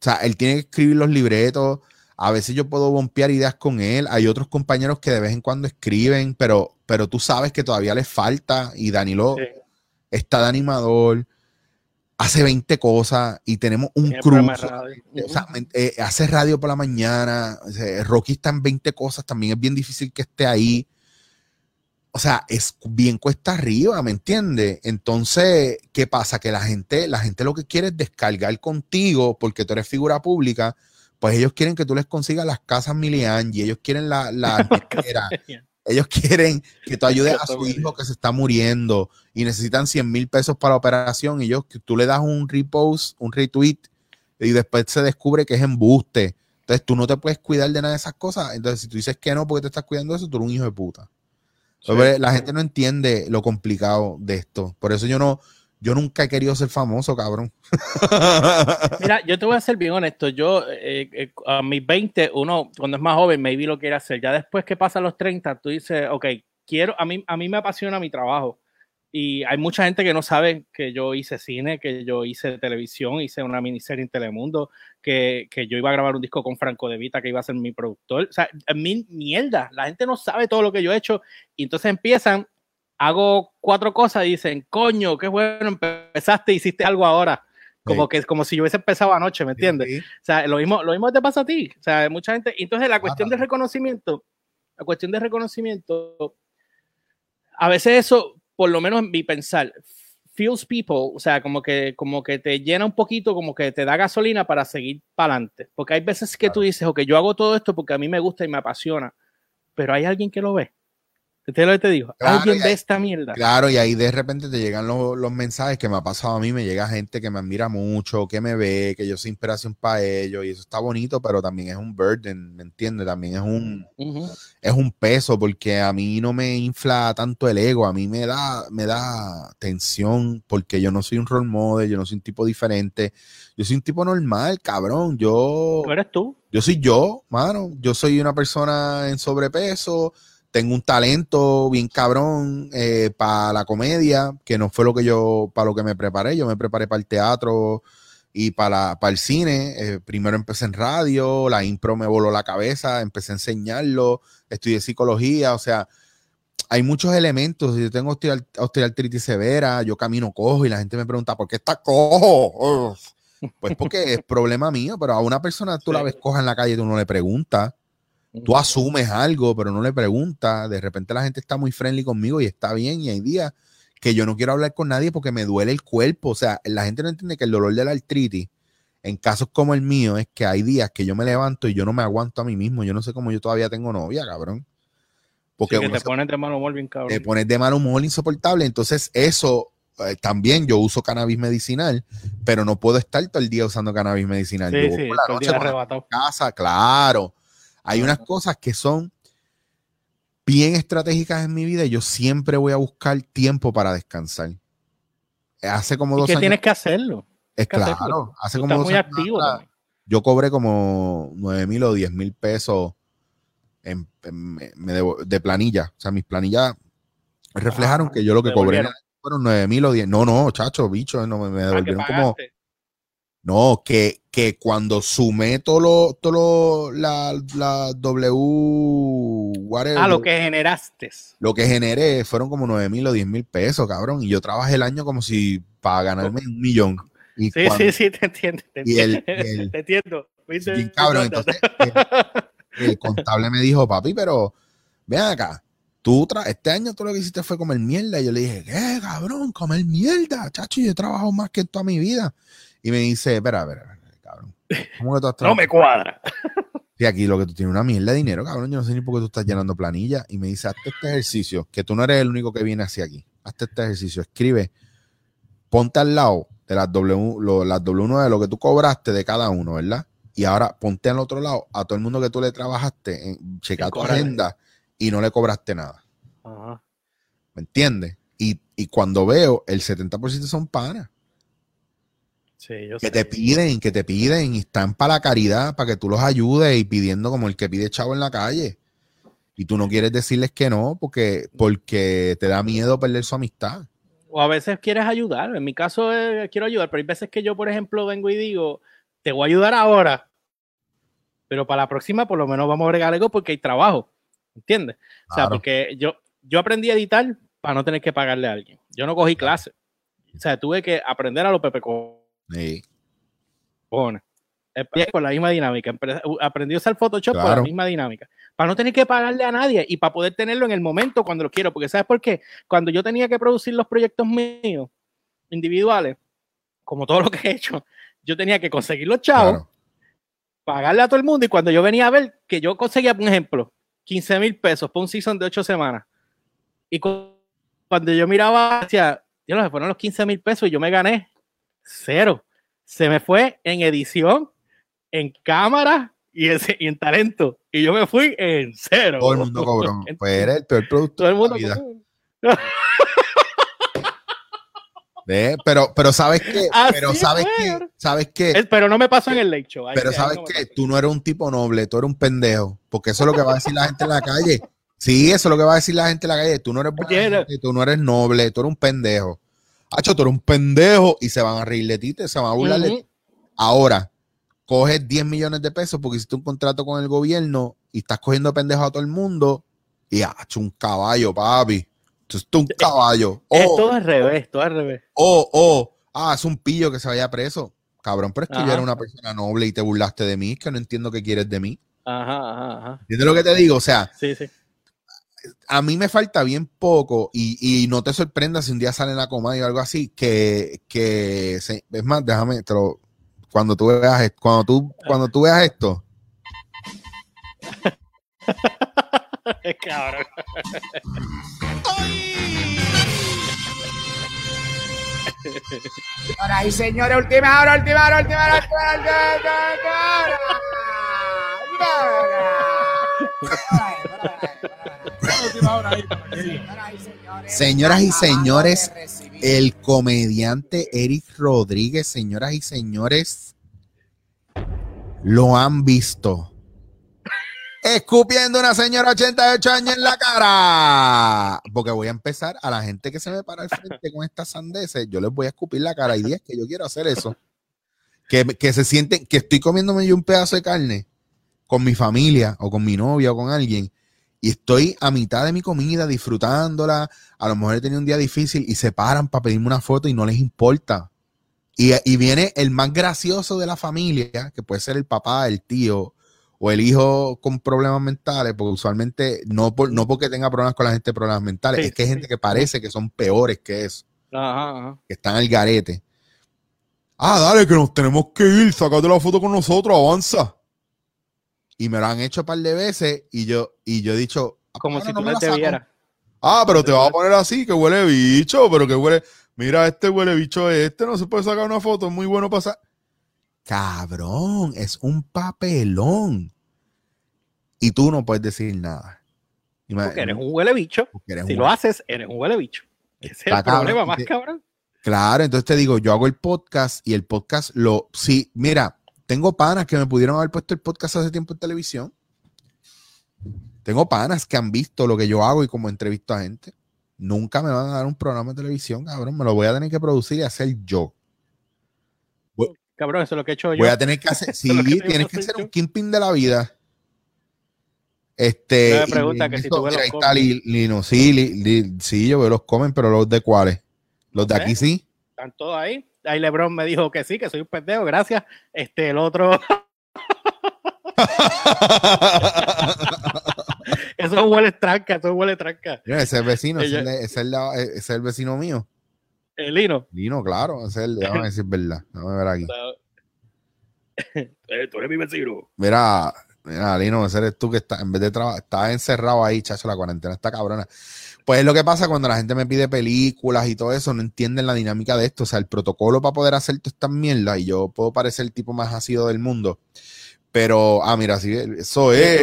Speaker 2: sea, él tiene que escribir los libretos. A veces yo puedo bompear ideas con él. Hay otros compañeros que de vez en cuando escriben, pero, pero tú sabes que todavía les falta. Y Danilo está de animador hace 20 cosas y tenemos un crew. Eh, hace radio por la mañana. Rocky está en 20 cosas, también es bien difícil que esté ahí. O sea, es bien cuesta arriba, ¿me entiendes? Entonces, ¿qué pasa? Que la gente, la gente lo que quiere es descargar contigo porque tú eres figura pública. Pues ellos quieren que tú les consigas las casas Milian y ellos quieren la, la Ellos quieren que tú ayudes a su hijo que se está muriendo y necesitan 100 mil pesos para la operación y ellos, que tú le das un repost, un retweet y después se descubre que es embuste. Entonces tú no te puedes cuidar de nada de esas cosas. Entonces si tú dices que no porque te estás cuidando de eso, tú eres un hijo de puta. La gente no entiende lo complicado de esto. Por eso yo no, yo nunca he querido ser famoso, cabrón.
Speaker 1: Mira, yo te voy a ser bien honesto. Yo, eh, eh, a mis 20, uno, cuando es más joven, maybe lo quiere hacer. Ya después que pasan los 30, tú dices, ok, quiero, a mí, a mí me apasiona mi trabajo. Y hay mucha gente que no sabe que yo hice cine, que yo hice televisión, hice una miniserie en Telemundo, que, que yo iba a grabar un disco con Franco De Vita, que iba a ser mi productor. O sea, mi mierda, la gente no sabe todo lo que yo he hecho. Y entonces empiezan hago cuatro cosas y dicen, coño, qué bueno, empezaste, hiciste algo ahora. Como que como si yo hubiese empezado anoche, ¿me entiendes? O sea, lo mismo, lo mismo te pasa a ti. O sea, mucha gente. Entonces, la cuestión de reconocimiento, la cuestión de reconocimiento, a veces eso, por lo menos en mi pensar, feels people, o sea, como que, como que te llena un poquito, como que te da gasolina para seguir para adelante. Porque hay veces que tú dices, ok, yo hago todo esto porque a mí me gusta y me apasiona, pero hay alguien que lo ve. ¿Te lo te digo? Alguien ve esta mierda.
Speaker 2: Claro, y ahí de repente te llegan los, mensajes que me ha pasado a mí, me llega gente que me admira mucho, que me ve, que yo soy inspiración para ellos, y eso está bonito, pero también es un burden, ¿me entiendes? También es un, es un peso, porque a mí no me infla tanto el ego, a mí me da, me da tensión, porque yo no soy un role model, yo no soy un tipo diferente, yo soy un tipo normal, cabrón, yo...
Speaker 1: ¿Tú eres tú?
Speaker 2: Yo soy yo, mano, yo soy una persona en sobrepeso, tengo un talento bien cabrón eh, para la comedia, que no fue lo que yo, para lo que me preparé. Yo me preparé para el teatro y para, para el cine. Eh, primero empecé en radio, la impro me voló la cabeza, empecé a enseñarlo, estudié psicología, o sea, hay muchos elementos. Yo tengo osteoartritis severa, yo camino cojo y la gente me pregunta, ¿por qué estás cojo? Pues porque es problema mío, pero a una persona tú la ves coja en la calle y tú no le preguntas. Tú asumes algo, pero no le preguntas. De repente la gente está muy friendly conmigo y está bien. Y hay días que yo no quiero hablar con nadie porque me duele el cuerpo. O sea, la gente no entiende que el dolor de la artritis, en casos como el mío, es que hay días que yo me levanto y yo no me aguanto a mí mismo. Yo no sé cómo yo todavía tengo novia, cabrón.
Speaker 1: Porque te pones de mal humor bien cabrón.
Speaker 2: Te pones de mal humor insoportable. Entonces, eso eh, también yo uso cannabis medicinal, pero no puedo estar todo el día usando cannabis medicinal.
Speaker 1: Sí, sí, por la noche
Speaker 2: casa, claro. Hay unas cosas que son bien estratégicas en mi vida y yo siempre voy a buscar tiempo para descansar. Hace como dos
Speaker 1: ¿Y que tienes que hacerlo.
Speaker 2: Es claro, hace como dos muy activo Yo cobré como 9 mil o 10 mil pesos de planilla. O sea, mis planillas reflejaron que yo lo que cobré fueron 9 mil o 10. No, no, chacho, bicho, no, me devolvieron como. No, que, que cuando sumé todo lo, todo la, la W.
Speaker 1: Whatever, ah, lo que generaste.
Speaker 2: Lo que generé fueron como 9 mil o 10 mil pesos, cabrón. Y yo trabajé el año como si para ganarme un millón.
Speaker 1: sí, sí, sí, te entiendo. Te entiendo. te entiendo.
Speaker 2: Bien, cabrón. Entonces, el, contable me dijo, papi, pero vean acá. Tú este año todo lo que hiciste fue comer mierda. Y yo le dije, ¿qué, cabrón? Comer mierda, chacho. Yo he trabajado más que toda mi vida. Y me dice, espera, espera, cabrón.
Speaker 1: ¿Cómo que tú has No me cuadra.
Speaker 2: Y aquí lo que tú tienes una mierda de dinero, cabrón. Yo no sé ni por qué tú estás llenando planilla. Y me dice, hazte este ejercicio, que tú no eres el único que viene hacia aquí. Hazte este ejercicio. Escribe, ponte al lado de las W, lo, las W1 de lo que tú cobraste de cada uno, ¿verdad? Y ahora ponte al otro lado a todo el mundo que tú le trabajaste, en, checa tu agenda y no le cobraste nada. Ajá. ¿Me entiendes? Y, y, cuando veo, el 70% son panas que te piden, que te piden y están para la caridad, para que tú los ayudes y pidiendo como el que pide chavo en la calle. Y tú no quieres decirles que no porque, porque te da miedo perder su amistad.
Speaker 1: O a veces quieres ayudar. En mi caso quiero ayudar, pero hay veces que yo, por ejemplo, vengo y digo, te voy a ayudar ahora, pero para la próxima por lo menos vamos a agregar algo porque hay trabajo. ¿Entiendes? O sea, porque yo, yo aprendí a editar para no tener que pagarle a alguien. Yo no cogí clases. O sea, tuve que aprender a los Pepe Sí. Bueno, con la misma dinámica. Aprendí a usar Photoshop con la misma dinámica. Para no tener que pagarle a nadie y para poder tenerlo en el momento cuando lo quiero. Porque ¿sabes por qué? Cuando yo tenía que producir los proyectos míos individuales, como todo lo que he hecho, yo tenía que conseguir los chavos, pagarle a todo el mundo y cuando yo venía a ver que yo conseguía, por ejemplo, 15 mil pesos por un season de 8 semanas y cuando yo miraba hacia, yo se fueron los 15 mil pesos y yo me gané cero. Se me fue en edición, en cámara y en, talento. Y yo me fui en cero.
Speaker 2: Todo el mundo cobró. Pues era el peor producto. Todo el mundo. Pero, pero sabes que, pero sabes que, sabes que.
Speaker 1: Pero no me pasó en el late show.
Speaker 2: pero sabes que tú no eres un tipo noble, tú eres un pendejo, porque eso es lo que va a decir la gente en la calle. Sí, eso es lo que va a decir la gente en la calle. Tú no eres tú no eres noble, tú eres un pendejo. Hacho, tú eres un pendejo y se van a reír de ti, se van a burlar de ti. Ahora, coges 10 millones de pesos porque hiciste un contrato con el gobierno y estás cogiendo pendejo a todo el mundo y hacho un caballo, papi. Esto es un caballo.
Speaker 1: es todo al revés, todo al revés.
Speaker 2: Oh, oh, ah, es un pillo que se vaya preso. Cabrón, pero es que yo era una persona noble y te burlaste de mí, es que no entiendo qué quieres de mí.
Speaker 1: Ajá, ajá, ajá.
Speaker 2: ¿Entiendes lo que te digo? O sea,
Speaker 1: sí, sí
Speaker 2: a mí me falta bien poco y, no te sorprendas si un día sale en la coma o algo así, que, que es más, déjame, cuando tú veas cuando tú, cuando tú veas esto.
Speaker 1: Cabrón.
Speaker 3: Ahora y señores, última hora, última hora, última hora, última
Speaker 2: hora. Señoras y señores, el comediante Eric Rodríguez, señoras y señores, lo han visto. escupiendo una señora 88 años en la cara. Porque voy a empezar a la gente que se me para al frente con estas sandeces, yo les voy a escupir la cara. y días que yo quiero hacer eso. Que, que se sienten, que estoy comiéndome yo un pedazo de carne con mi familia o con mi novia o con alguien y estoy a mitad de mi comida disfrutándola. A lo mejor he tenido un día difícil y se paran para pedirme una foto y no les importa. Y, y viene el más gracioso de la familia, que puede ser el papá, el tío o el hijo con problemas mentales, porque usualmente no, por, no porque tenga problemas con la gente de problemas mentales, es que hay gente que parece que son peores que eso, que están al garete. Ah, dale, que nos tenemos que ir, sacate la foto con nosotros, avanza. Y me lo han hecho un par de veces y yo, y yo he dicho...
Speaker 1: Ah, Como si tú no te viera.
Speaker 2: Ah, pero te vas a poner así, que huele bicho, pero que huele... Mira, este huele bicho este, no se puede sacar una foto, es muy bueno pasar. Cabrón, es un papelón y tú no puedes decir nada.
Speaker 1: Porque eres un huele bicho. Si lo haces, eres un huele bicho. Ese es el problema más cabrón.
Speaker 2: Claro, entonces te digo, yo hago el podcast y el podcast lo. Sí, mira, tengo panas que me pudieron haber puesto el podcast hace tiempo en televisión. Tengo panas que han visto lo que yo hago y como entrevisto a gente. Nunca me van a dar un programa de televisión, cabrón. Me lo voy a tener que producir y hacer yo.
Speaker 1: cabrón, eso es lo que he hecho yo.
Speaker 2: Voy a tener que hacer. sí, tienes que ser un kingpin de la vida. Este,
Speaker 1: me pregunta que si tú ves
Speaker 2: los Lino, sí, sí, yo veo los comen, pero los de cuáles? Los de aquí sí.
Speaker 1: Están todos ahí. Ahí Lebron me dijo que sí, que soy un pendejo, gracias. Este, el otro. eso huele tranca, eso huele tranca.
Speaker 2: ese es el vecino, ese, es el, ese, es el, vecino mío.
Speaker 1: El Lino.
Speaker 2: Lino, claro, ese es el, déjame decir verdad. Déjame ver aquí.
Speaker 1: Eh, tú eres mi vecino.
Speaker 2: Mira, Mira, Lino, ese eres tú que está, en vez de trabajar, estás encerrado ahí, chacho, la cuarentena está cabrona. Pues es lo que pasa cuando la gente me pide películas y todo eso, no entienden la dinámica de esto. O sea, el protocolo para poder hacer toda esta mierda, y yo puedo parecer el tipo más ácido del mundo. Pero, ah, mira, sí, eso es.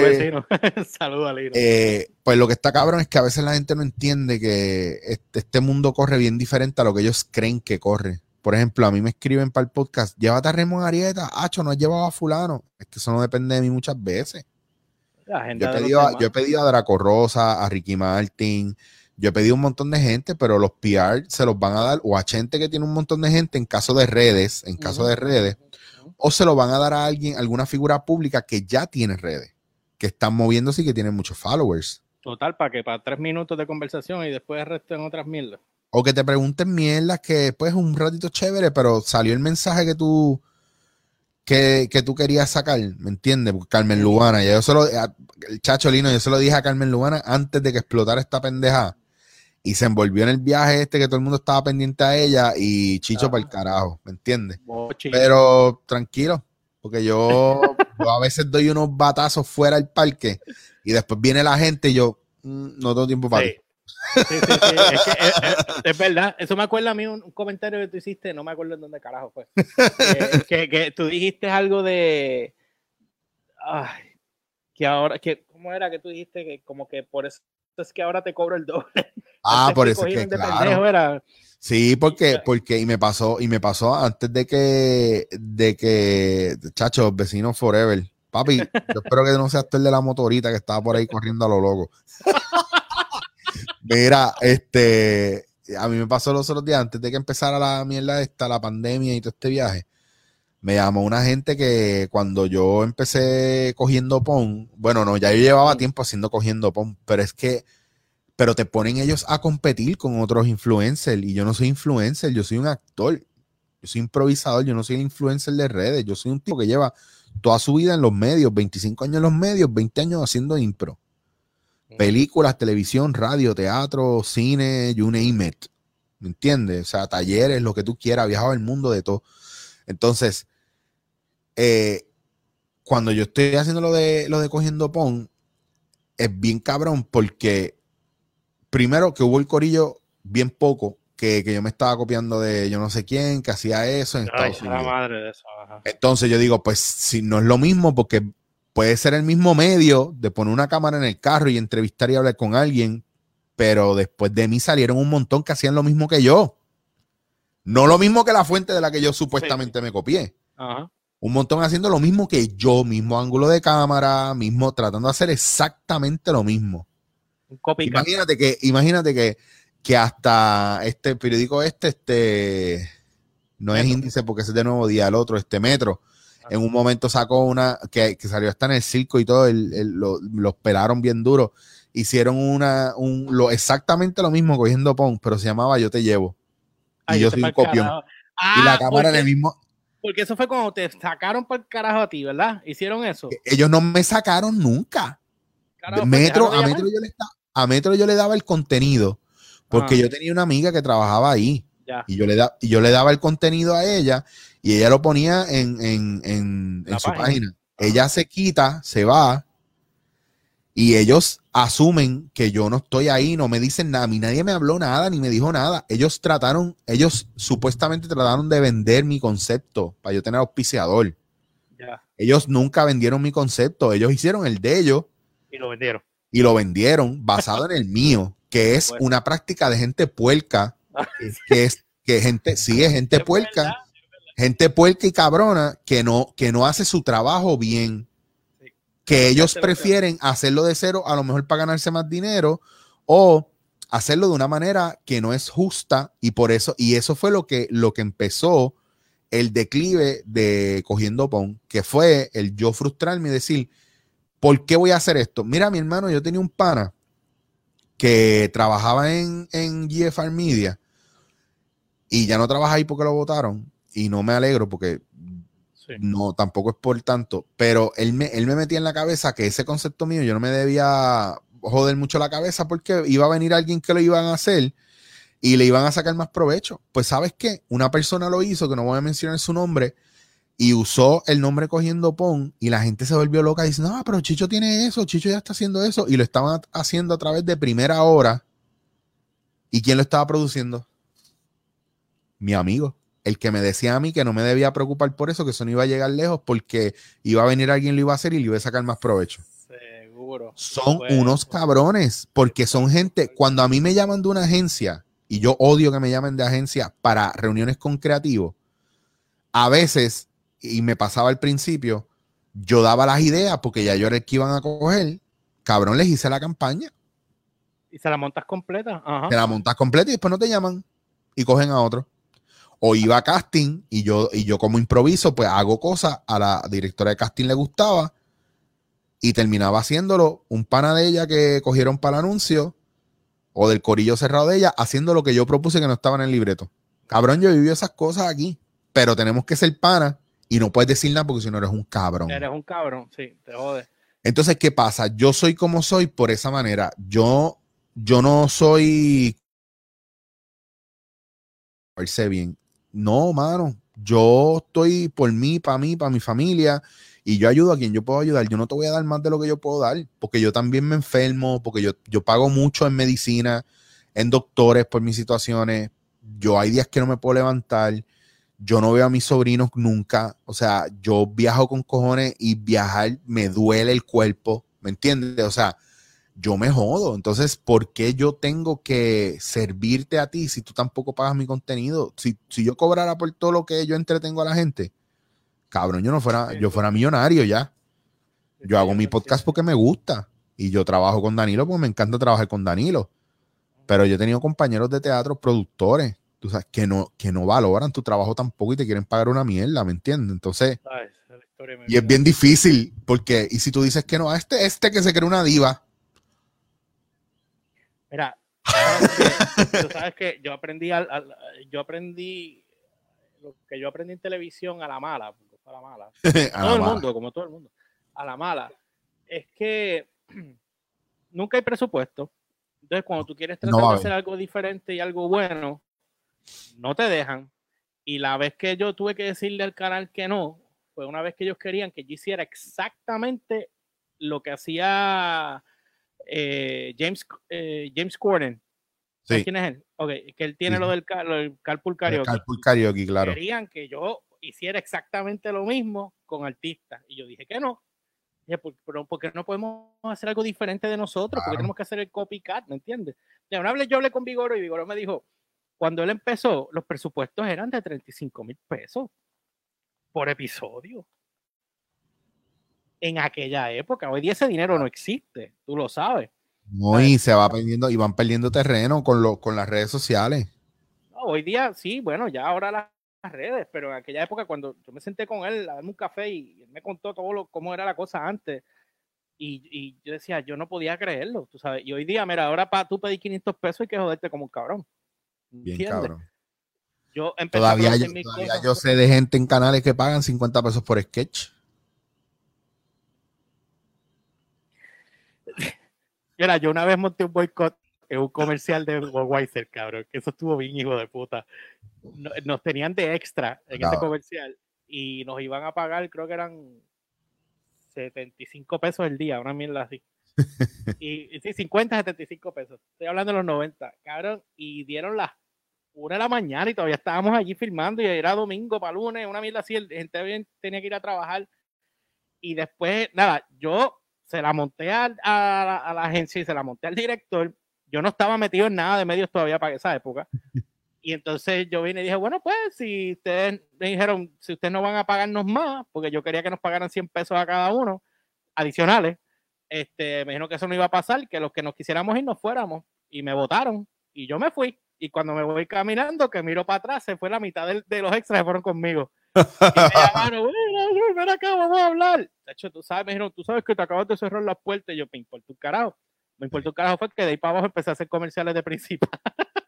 Speaker 1: Saludos.
Speaker 2: Eh, pues lo que está cabrón es que a veces la gente no entiende que este, este mundo corre bien diferente a lo que ellos creen que corre. Por ejemplo, a mí me escriben para el podcast, llévate a Ramón Arieta, Hacho, no has llevado a fulano. Es que eso no depende de mí muchas veces. Yo he, pedido a, yo he, pedido a, Draco Rosa, a Ricky Martin, yo he pedido un montón de gente, pero los PR se los van a dar o a gente que tiene un montón de gente en caso de redes, en caso de redes, o se lo van a dar a alguien, alguna figura pública que ya tiene redes, que están moviéndose y que tienen muchos followers.
Speaker 1: Total, para que para tres minutos de conversación y después resto en otras mierdas.
Speaker 2: O que te pregunten mierdas que después un ratito chévere, pero salió el mensaje que tú que, tú querías sacar, ¿me entiendes? Carmen Lubana, yo solo, el chacholino, yo se lo dije a Carmen Lubana antes de que explotara esta pendeja. Y se envolvió en el viaje este que todo el mundo estaba pendiente a ella y chicho para el carajo, ¿me entiendes? Pero tranquilo, porque yo, a veces doy unos batazos fuera del parque y después viene la gente y yo mm, no tengo tiempo para
Speaker 1: Sí, sí, sí. Es, que, es, es, verdad. Eso me acuerda a mí un, comentario que tú hiciste, no me acuerdo en dónde carajo fue. Eh, que, que, tú dijiste algo de. Ay, que ahora, que, ¿cómo era que tú dijiste que como que por eso es que ahora te cobro el doble?
Speaker 2: Ah, por eso que claro.
Speaker 1: Era...
Speaker 2: Sí, porque, porque, y me pasó, y me pasó antes de que, de que, chacho, vecinos forever. Papi, yo espero que no seas tú el de la motorita que estaba por ahí corriendo a lo loco. Mira, este, a mí me pasó los otros días, antes de que empezara la mierda esta, la pandemia y todo este viaje, me llamó una gente que cuando yo empecé cogiendo PON, bueno, no, ya yo llevaba tiempo haciendo cogiendo PON, pero es que, pero te ponen ellos a competir con otros influencers y yo no soy influencer, yo soy un actor, yo soy improvisador, yo no soy influencer de redes, yo soy un tipo que lleva toda su vida en los medios, 25 años en los medios, 20 años haciendo impro. Películas, televisión, radio, teatro, cine, you name it. ¿Me entiendes? O sea, talleres, lo que tú quieras, viajado el mundo de todo. Entonces, eh, cuando yo estoy haciendo lo de, lo de cogiendo pon, es bien cabrón porque primero que hubo el corillo bien poco, que, yo me estaba copiando de yo no sé quién, que hacía eso en Estados Unidos. Entonces yo digo, pues si no es lo mismo, porque puede ser el mismo medio de poner una cámara en el carro y entrevistar y hablar con alguien, pero después de mí salieron un montón que hacían lo mismo que yo. No lo mismo que la fuente de la que yo supuestamente me copié. Un montón haciendo lo mismo que yo, mismo ángulo de cámara, mismo tratando de hacer exactamente lo mismo. Imagínate que, imagínate que, que hasta este periódico este, este, no es índice porque es de nuevo día, el otro, este metro, en un momento sacó una que, salió hasta en el circo y todo, el, lo, los pelaron bien duro. Hicieron una, un, lo, exactamente lo mismo cogiendo Pong, pero se llamaba Yo te llevo. y yo soy un copión. y la ah, cámara en el mismo.
Speaker 1: Porque eso fue cuando te sacaron por el carajo a ti, ¿verdad? Hicieron eso.
Speaker 2: Ellos no me sacaron nunca. metro, a, metro yo le a Metro yo le daba el contenido, porque yo tenía una amiga que trabajaba ahí. Y, yo le da, y yo le daba el contenido a ella y ella lo ponía en, su página. Ella se quita, se va y ellos asumen que yo no estoy ahí, no me dicen nada, a mí nadie me habló nada ni me dijo nada. Ellos trataron, ellos supuestamente trataron de vender mi concepto para yo tener auspiciador. Ellos nunca vendieron mi concepto, ellos hicieron el de ellos.
Speaker 1: Y lo vendieron.
Speaker 2: Y lo vendieron basado en el mío, que es una práctica de gente puerca, que es que gente, sí, es gente puerca gente puerca y cabrona que no, que no hace su trabajo bien. Que ellos prefieren hacerlo de cero, a lo mejor para ganarse más dinero, o hacerlo de una manera que no es justa. Y por eso, y eso fue lo que, lo que empezó el declive de cogiendo pon, que fue el yo frustrarme y decir, ¿por qué voy a hacer esto? Mira, mi hermano, yo tenía un pana que trabajaba en, en GFR Media y ya no trabaja ahí porque lo votaron y no me alegro porque no, tampoco es por tanto, pero él me, él me metía en la cabeza que ese concepto mío yo no me debía joder mucho la cabeza porque iba a venir alguien que lo iban a hacer y le iban a sacar más provecho. Pues sabes qué, una persona lo hizo, que no voy a mencionar su nombre, y usó el nombre cogiendo PON y la gente se volvió loca y dice, no, pero Chicho tiene eso, Chicho ya está haciendo eso y lo estaban haciendo a través de primera hora. ¿Y quién lo estaba produciendo? Mi amigo el que me decía a mí que no me debía preocupar por eso, que eso no iba a llegar lejos porque iba a venir alguien, lo iba a hacer y le iba a sacar más provecho. Seguro. Son unos cabrones, porque son gente, cuando a mí me llaman de una agencia, y yo odio que me llamen de agencia para reuniones con creativos, a veces, y me pasaba al principio, yo daba las ideas porque ya yo era el que iban a coger, cabrón, les hice la campaña.
Speaker 1: Y se la montas completa. Ajá.
Speaker 2: Se la montas completa y después no te llaman y cogen a otro o iba a casting y yo, y yo como improviso, pues hago cosas, a la directora de casting le gustaba y terminaba haciéndolo un pana de ella que cogieron para el anuncio o del corillo cerrado de ella, haciendo lo que yo propuse que no estaba en el libreto. Cabrón, yo viví esas cosas aquí, pero tenemos que ser pana y no puedes decir nada porque si no eres un cabrón.
Speaker 1: Eres un cabrón, sí, te jode.
Speaker 2: Entonces, ¿qué pasa? Yo soy como soy por esa manera. Yo, yo no soy... Parece bien no, mano, yo estoy por mí, para mí, para mi familia, y yo ayudo a quien yo puedo ayudar. Yo no te voy a dar más de lo que yo puedo dar, porque yo también me enfermo, porque yo, yo pago mucho en medicina, en doctores por mis situaciones. Yo hay días que no me puedo levantar. Yo no veo a mis sobrinos nunca. O sea, yo viajo con cojones y viajar me duele el cuerpo. ¿Me entiendes? O sea, yo me jodo. Entonces, ¿por qué yo tengo que servirte a ti si tú tampoco pagas mi contenido? Si, yo cobrara por todo lo que yo entretengo a la gente, cabrón, yo no fuera, yo fuera millonario ya. Yo hago mi podcast porque me gusta y yo trabajo con Danilo porque me encanta trabajar con Danilo. Pero yo he tenido compañeros de teatro, productores, tú sabes, que no, que no valoran tu trabajo tampoco y te quieren pagar una mierda, ¿me entiendes? Entonces, y es bien difícil porque, y si tú dices que no, este, este que se cree una diva,
Speaker 1: Mira, tú sabes que yo aprendí, al, yo aprendí lo que yo aprendí en televisión a la mala, a la mala. todo el mundo, como todo el mundo, a la mala. Es que nunca hay presupuesto. Entonces, cuando tú quieres tratar de hacer algo diferente y algo bueno, no te dejan. Y la vez que yo tuve que decirle al canal que no, fue una vez que ellos querían que yo hiciera exactamente lo que hacía eh, James, eh, James Corden. ¿Quién es él? Okay, que él tiene lo del, lo Carpool Karaoke.
Speaker 2: Carpool Karaoke, claro.
Speaker 1: Querían que yo hiciera exactamente lo mismo con artistas. Y yo dije que no. Dije, pero ¿por qué no podemos hacer algo diferente de nosotros? Porque tenemos que hacer el copycat, ¿me entiendes? Ya, una vez yo hablé con Vigoro y Vigoro me dijo, cuando él empezó, los presupuestos eran de 35 mil pesos. por episodio. En aquella época. Hoy día ese dinero no existe, tú lo sabes.
Speaker 2: No, y se va perdiendo, y van perdiendo terreno con, lo, con las redes sociales.
Speaker 1: hoy día sí, bueno, ya ahora las, redes, pero en aquella época cuando yo me senté con él a darme un café y él me contó todo lo, cómo era la cosa antes. Y, yo decía, yo no podía creerlo, tú sabes. Y hoy día, mira, ahora para tú pedir 500 pesos hay que joderte como un cabrón.
Speaker 2: Bien cabrón.
Speaker 1: Yo
Speaker 2: todavía, yo, todavía yo sé de gente en canales que pagan 50 pesos por sketch.
Speaker 1: Mira, yo una vez monté un boicot en un comercial de Weiser, cabrón, que eso estuvo bien, hijo de puta. Nos tenían de extra en ese comercial y nos iban a pagar, creo que eran 75 pesos el día, una mierda así. y, sí, 50, 75 pesos. Estoy hablando de los 90, cabrón. Y dieron las una de la mañana y todavía estábamos allí filmando y era domingo para lunes, una mierda así. El gente tenía que ir a trabajar. Y después, nada, yo se la monté a, a, la agencia y se la monté al director. Yo no estaba metido en nada de medios todavía para esa época. Y entonces yo vine y dije, bueno, pues si ustedes me dijeron, si ustedes no van a pagarnos más, porque yo quería que nos pagaran 100 pesos a cada uno adicionales, este, me dijeron que eso no iba a pasar, que los que nos quisiéramos ir nos fuéramos. Y me votaron y yo me fui. Y cuando me voy caminando, que miro para atrás, se fue la mitad de, los extras que fueron conmigo. Y me llamaron, ven acá, vamos a hablar. De hecho, tú sabes, me dijeron, tú sabes que te acabas de cerrar las puertas. Y yo, me importa un carajo. Me importa un carajo fue que de ahí para abajo empecé a hacer comerciales de principal.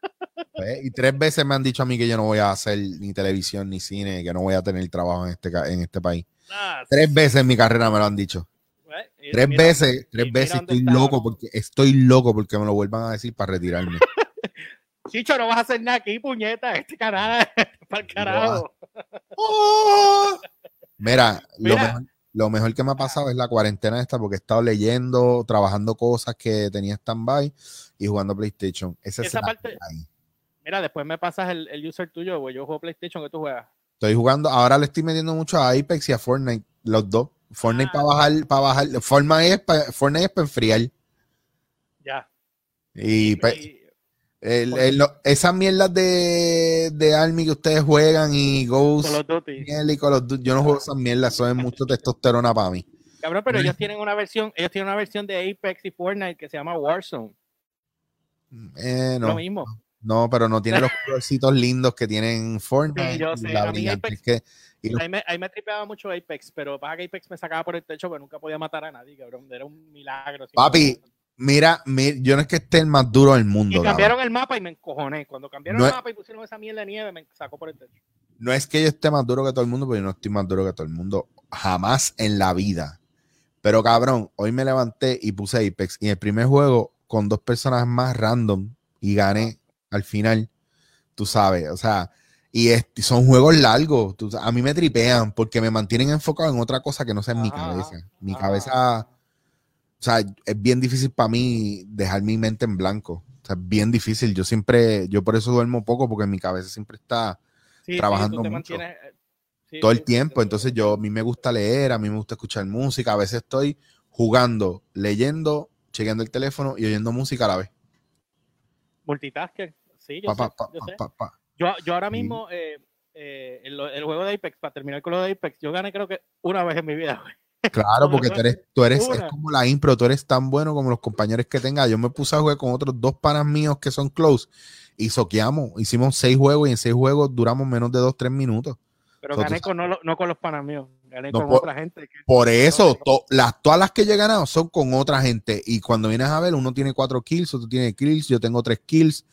Speaker 2: Pues, y tres veces me han dicho a mí que yo no voy a hacer ni televisión ni cine, que no voy a tener trabajo en este, en este país. Ah, tres veces en mi carrera me lo han dicho. Pues, tres veces, tres veces estoy loco porque estoy loco porque me lo vuelvan a decir para retirarme.
Speaker 1: Chicho, no vas a hacer nada aquí, puñeta, este canal para el carajo.
Speaker 2: Mira, Lo, mejor, que me ha pasado es la cuarentena esta porque he estado leyendo, trabajando cosas que tenía stand-by y jugando PlayStation. Esa, parte,
Speaker 1: Mira, después me pasas el, el user tuyo, güey. Yo juego PlayStation que tú juegas.
Speaker 2: Estoy jugando, ahora le estoy metiendo mucho a Apex y a Fortnite, los dos. Fortnite para ah. bajar, para bajar. Fortnite es para, Fortnite es para enfriar.
Speaker 1: Ya.
Speaker 2: Y, el, el, esas mierdas de, de Army que ustedes juegan y Ghost y Call of Duty, yo no juego esas mierdas, es mucho testosterona para mí.
Speaker 1: Cabrón, pero ellos tienen una versión, ellos tienen una versión de Apex y Fortnite que se llama Warzone.
Speaker 2: Eh, no, Lo mismo. No, pero no tiene los colorcitos lindos que tienen Fortnite. Sí, yo sé. A mí
Speaker 1: Apex, que, ahí, me, ahí, me, tripeaba mucho Apex, pero para que Apex me sacaba por el techo, pero nunca podía matar a nadie, cabrón. Era un milagro.
Speaker 2: Papi, mira, yo no es que esté el más duro del mundo.
Speaker 1: Y cambiaron el mapa y me encojoné. Cuando cambiaron el mapa y pusieron esa mierda de nieve, me sacó por el techo.
Speaker 2: No es que yo esté más duro que todo el mundo, pero yo no estoy más duro que todo el mundo. Jamás en la vida. Pero cabrón, hoy me levanté y puse Apex. Y el primer juego con dos personas más random y gané al final, tú sabes, o sea, y son juegos largos, a mí me tripean porque me mantienen enfocado en otra cosa que no sea en mi cabeza. Mi cabeza, sea, es bien difícil para mí dejar mi mente en blanco. O sea, es bien difícil. Yo siempre, yo por eso duermo poco porque mi cabeza siempre está trabajando mucho. Eh, todo el tiempo. Entonces yo, a mí me gusta leer, a mí me gusta escuchar música. A veces estoy jugando, leyendo, chequeando el teléfono y oyendo música a la vez.
Speaker 1: Multitasker. Sí, yo, yo, yo, ahora mismo, eh, eh, el, juego de Apex, para terminar con lo de Apex, yo gané creo que una vez en mi vida,
Speaker 2: Claro, porque tú eres, tú eres es como la impro, tú eres tan bueno como los compañeros que tenga. Yo me puse a jugar con otros dos panas míos que son close y soqueamos. Hicimos seis juegos y en seis juegos duramos menos de dos, tres minutos.
Speaker 1: Pero gané con, no, no, con los panas míos, gané con otra gente.
Speaker 2: por eso, las, todas las que yo he ganado son con otra gente. Y cuando vienes a ver, uno tiene cuatro kills, otro tiene kills, yo tengo tres kills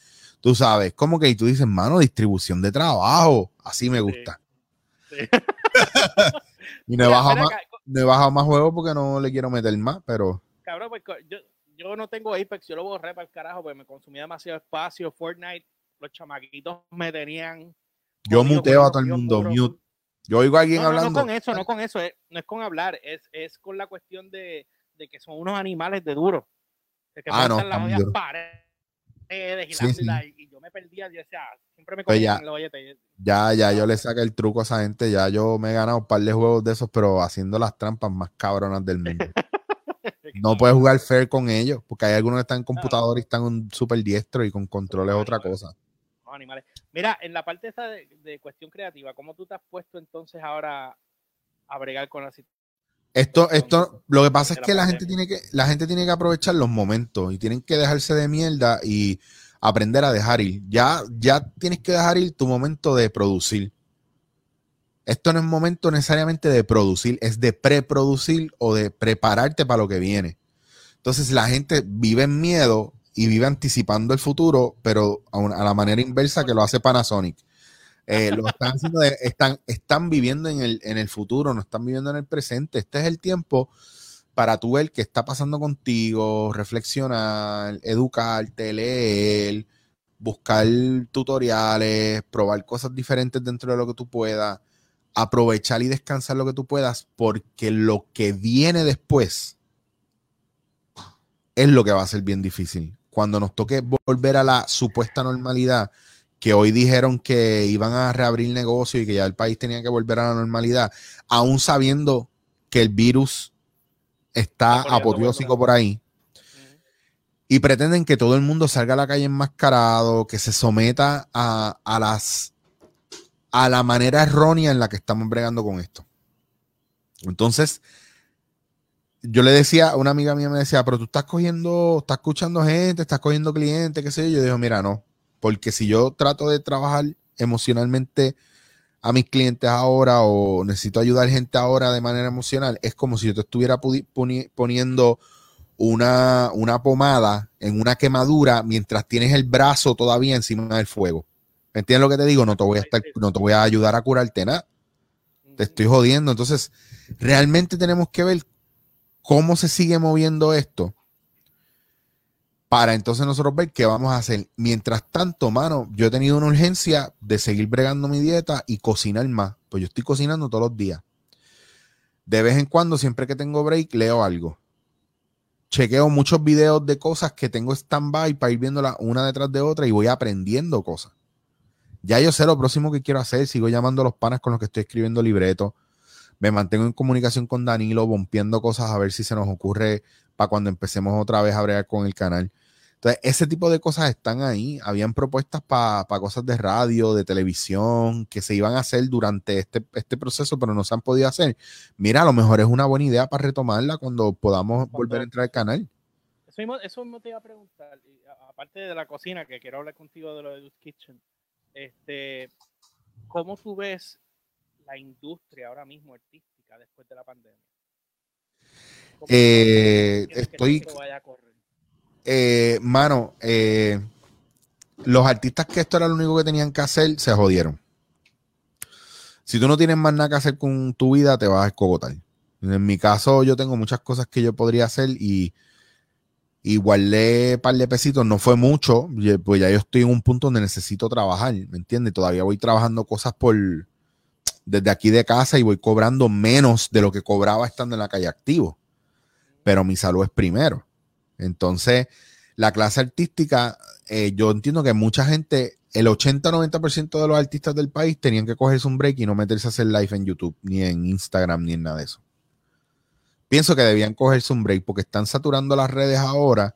Speaker 2: Tú sabes, como que tú dices, mano, distribución de trabajo. Así me gusta. y no he, bajado más, no he bajado más juegos porque no le quiero meter más, pero.
Speaker 1: Cabrón, pues yo, yo no tengo Apex, yo lo borré para el carajo porque me consumía demasiado espacio. Fortnite, los chamaquitos me tenían.
Speaker 2: Yo muteo a todo el mundo, mute. Yo oigo a alguien hablando.
Speaker 1: No con eso, no con eso, no es con hablar, es, es con la cuestión de, de, que son unos animales de duro. que
Speaker 2: ah, no,
Speaker 1: las paredes y, yo me perdía, yo decía, siempre me pues
Speaker 2: ya, Ya, ya, yo le saqué el truco a esa gente, ya yo me he ganado un par de juegos de esos, pero haciendo las trampas más cabronas del mundo. no puedes jugar fair con ellos, porque hay algunos que están en computador y están súper diestro y con control es otra cosa.
Speaker 1: animales. Mira, en la parte esta de, cuestión creativa, ¿cómo tú te has puesto entonces ahora a bregar con la situación?
Speaker 2: Esto, esto, lo que pasa es que la gente tiene que, la gente tiene que aprovechar los momentos y tienen que dejarse de mierda y aprender a dejar ir. Ya, ya tienes que dejar ir tu momento de producir. Esto no es momento necesariamente de producir, es de preproducir o de prepararte para lo que viene. Entonces la gente vive en miedo y vive anticipando el futuro, pero a, la manera inversa que lo hace Panasonic. Eh, lo están, haciendo están, viviendo en el, en el futuro, no están viviendo en el presente. Este es el tiempo para tú ver qué está pasando contigo, reflexionar, educarte, leer, buscar tutoriales, probar cosas diferentes dentro de lo que tú puedas, aprovechar y descansar lo que tú puedas, porque lo que viene después es lo que va a ser bien difícil. Cuando nos toque volver a la supuesta normalidad, que hoy dijeron que iban a reabrir negocio y que ya el país tenía que volver a la normalidad, aún sabiendo que el virus está apoteósico por ahí. Y pretenden que todo el mundo salga a la calle enmascarado, que se someta a, a las a la manera errónea en la que estamos bregando con esto. Entonces, yo le decía, una amiga mía me decía, pero tú estás cogiendo, estás escuchando gente, estás cogiendo clientes, qué sé yo. Yo digo, mira, no, porque si yo trato de trabajar emocionalmente a mis clientes ahora o necesito ayudar gente ahora de manera emocional, es como si yo te estuviera poniendo una, una pomada en una quemadura mientras tienes el brazo todavía encima del fuego. ¿Me entiendes lo que te digo? No te voy a estar, no te voy a ayudar a curarte nada. Te estoy jodiendo. Entonces, realmente tenemos que ver cómo se sigue moviendo esto para entonces nosotros ver qué vamos a hacer. Mientras tanto, mano, yo he tenido una urgencia de seguir bregando mi dieta y cocinar más. Pues yo estoy cocinando todos los días. De vez en cuando, siempre que tengo break, leo algo. Chequeo muchos videos de cosas que tengo stand-by para ir viéndolas una detrás de otra y voy aprendiendo cosas. Ya yo sé lo próximo que quiero hacer. Sigo llamando a los panas con los que estoy escribiendo libretos me mantengo en comunicación con Danilo, bompeando cosas a ver si se nos ocurre para cuando empecemos otra vez a bregar con el canal. Entonces, ese tipo de cosas están ahí. Habían propuestas para cosas de radio, de televisión, que se iban a hacer durante este, este, proceso, pero no se han podido hacer. Mira, a lo mejor es una buena idea para retomarla cuando podamos volver a entrar al canal.
Speaker 1: Eso mismo, eso te iba a preguntar, aparte de la cocina, que quiero hablar contigo de lo de Dude's Kitchen, este, ¿cómo tú ves la industria ahora mismo artística después de la pandemia?
Speaker 2: Eh, estoy. Eh, mano, eh, los artistas que esto era lo único que tenían que hacer se jodieron. Si tú no tienes más nada que hacer con tu vida, te vas a escogotar. En mi caso, yo tengo muchas cosas que yo podría hacer y igualé un par de pesitos, no fue mucho, pues ya yo estoy en un punto donde necesito trabajar, ¿me entiendes? Todavía voy trabajando cosas por, desde aquí de casa y voy cobrando menos de lo que cobraba estando en la calle activo. Pero mi salud es primero. Entonces, la clase artística, eh, yo entiendo que mucha gente, el 80-90% de los artistas del país tenían que cogerse un break y no meterse a hacer live en YouTube, ni en Instagram, ni en nada de eso. Pienso que debían cogerse un break porque están saturando las redes ahora.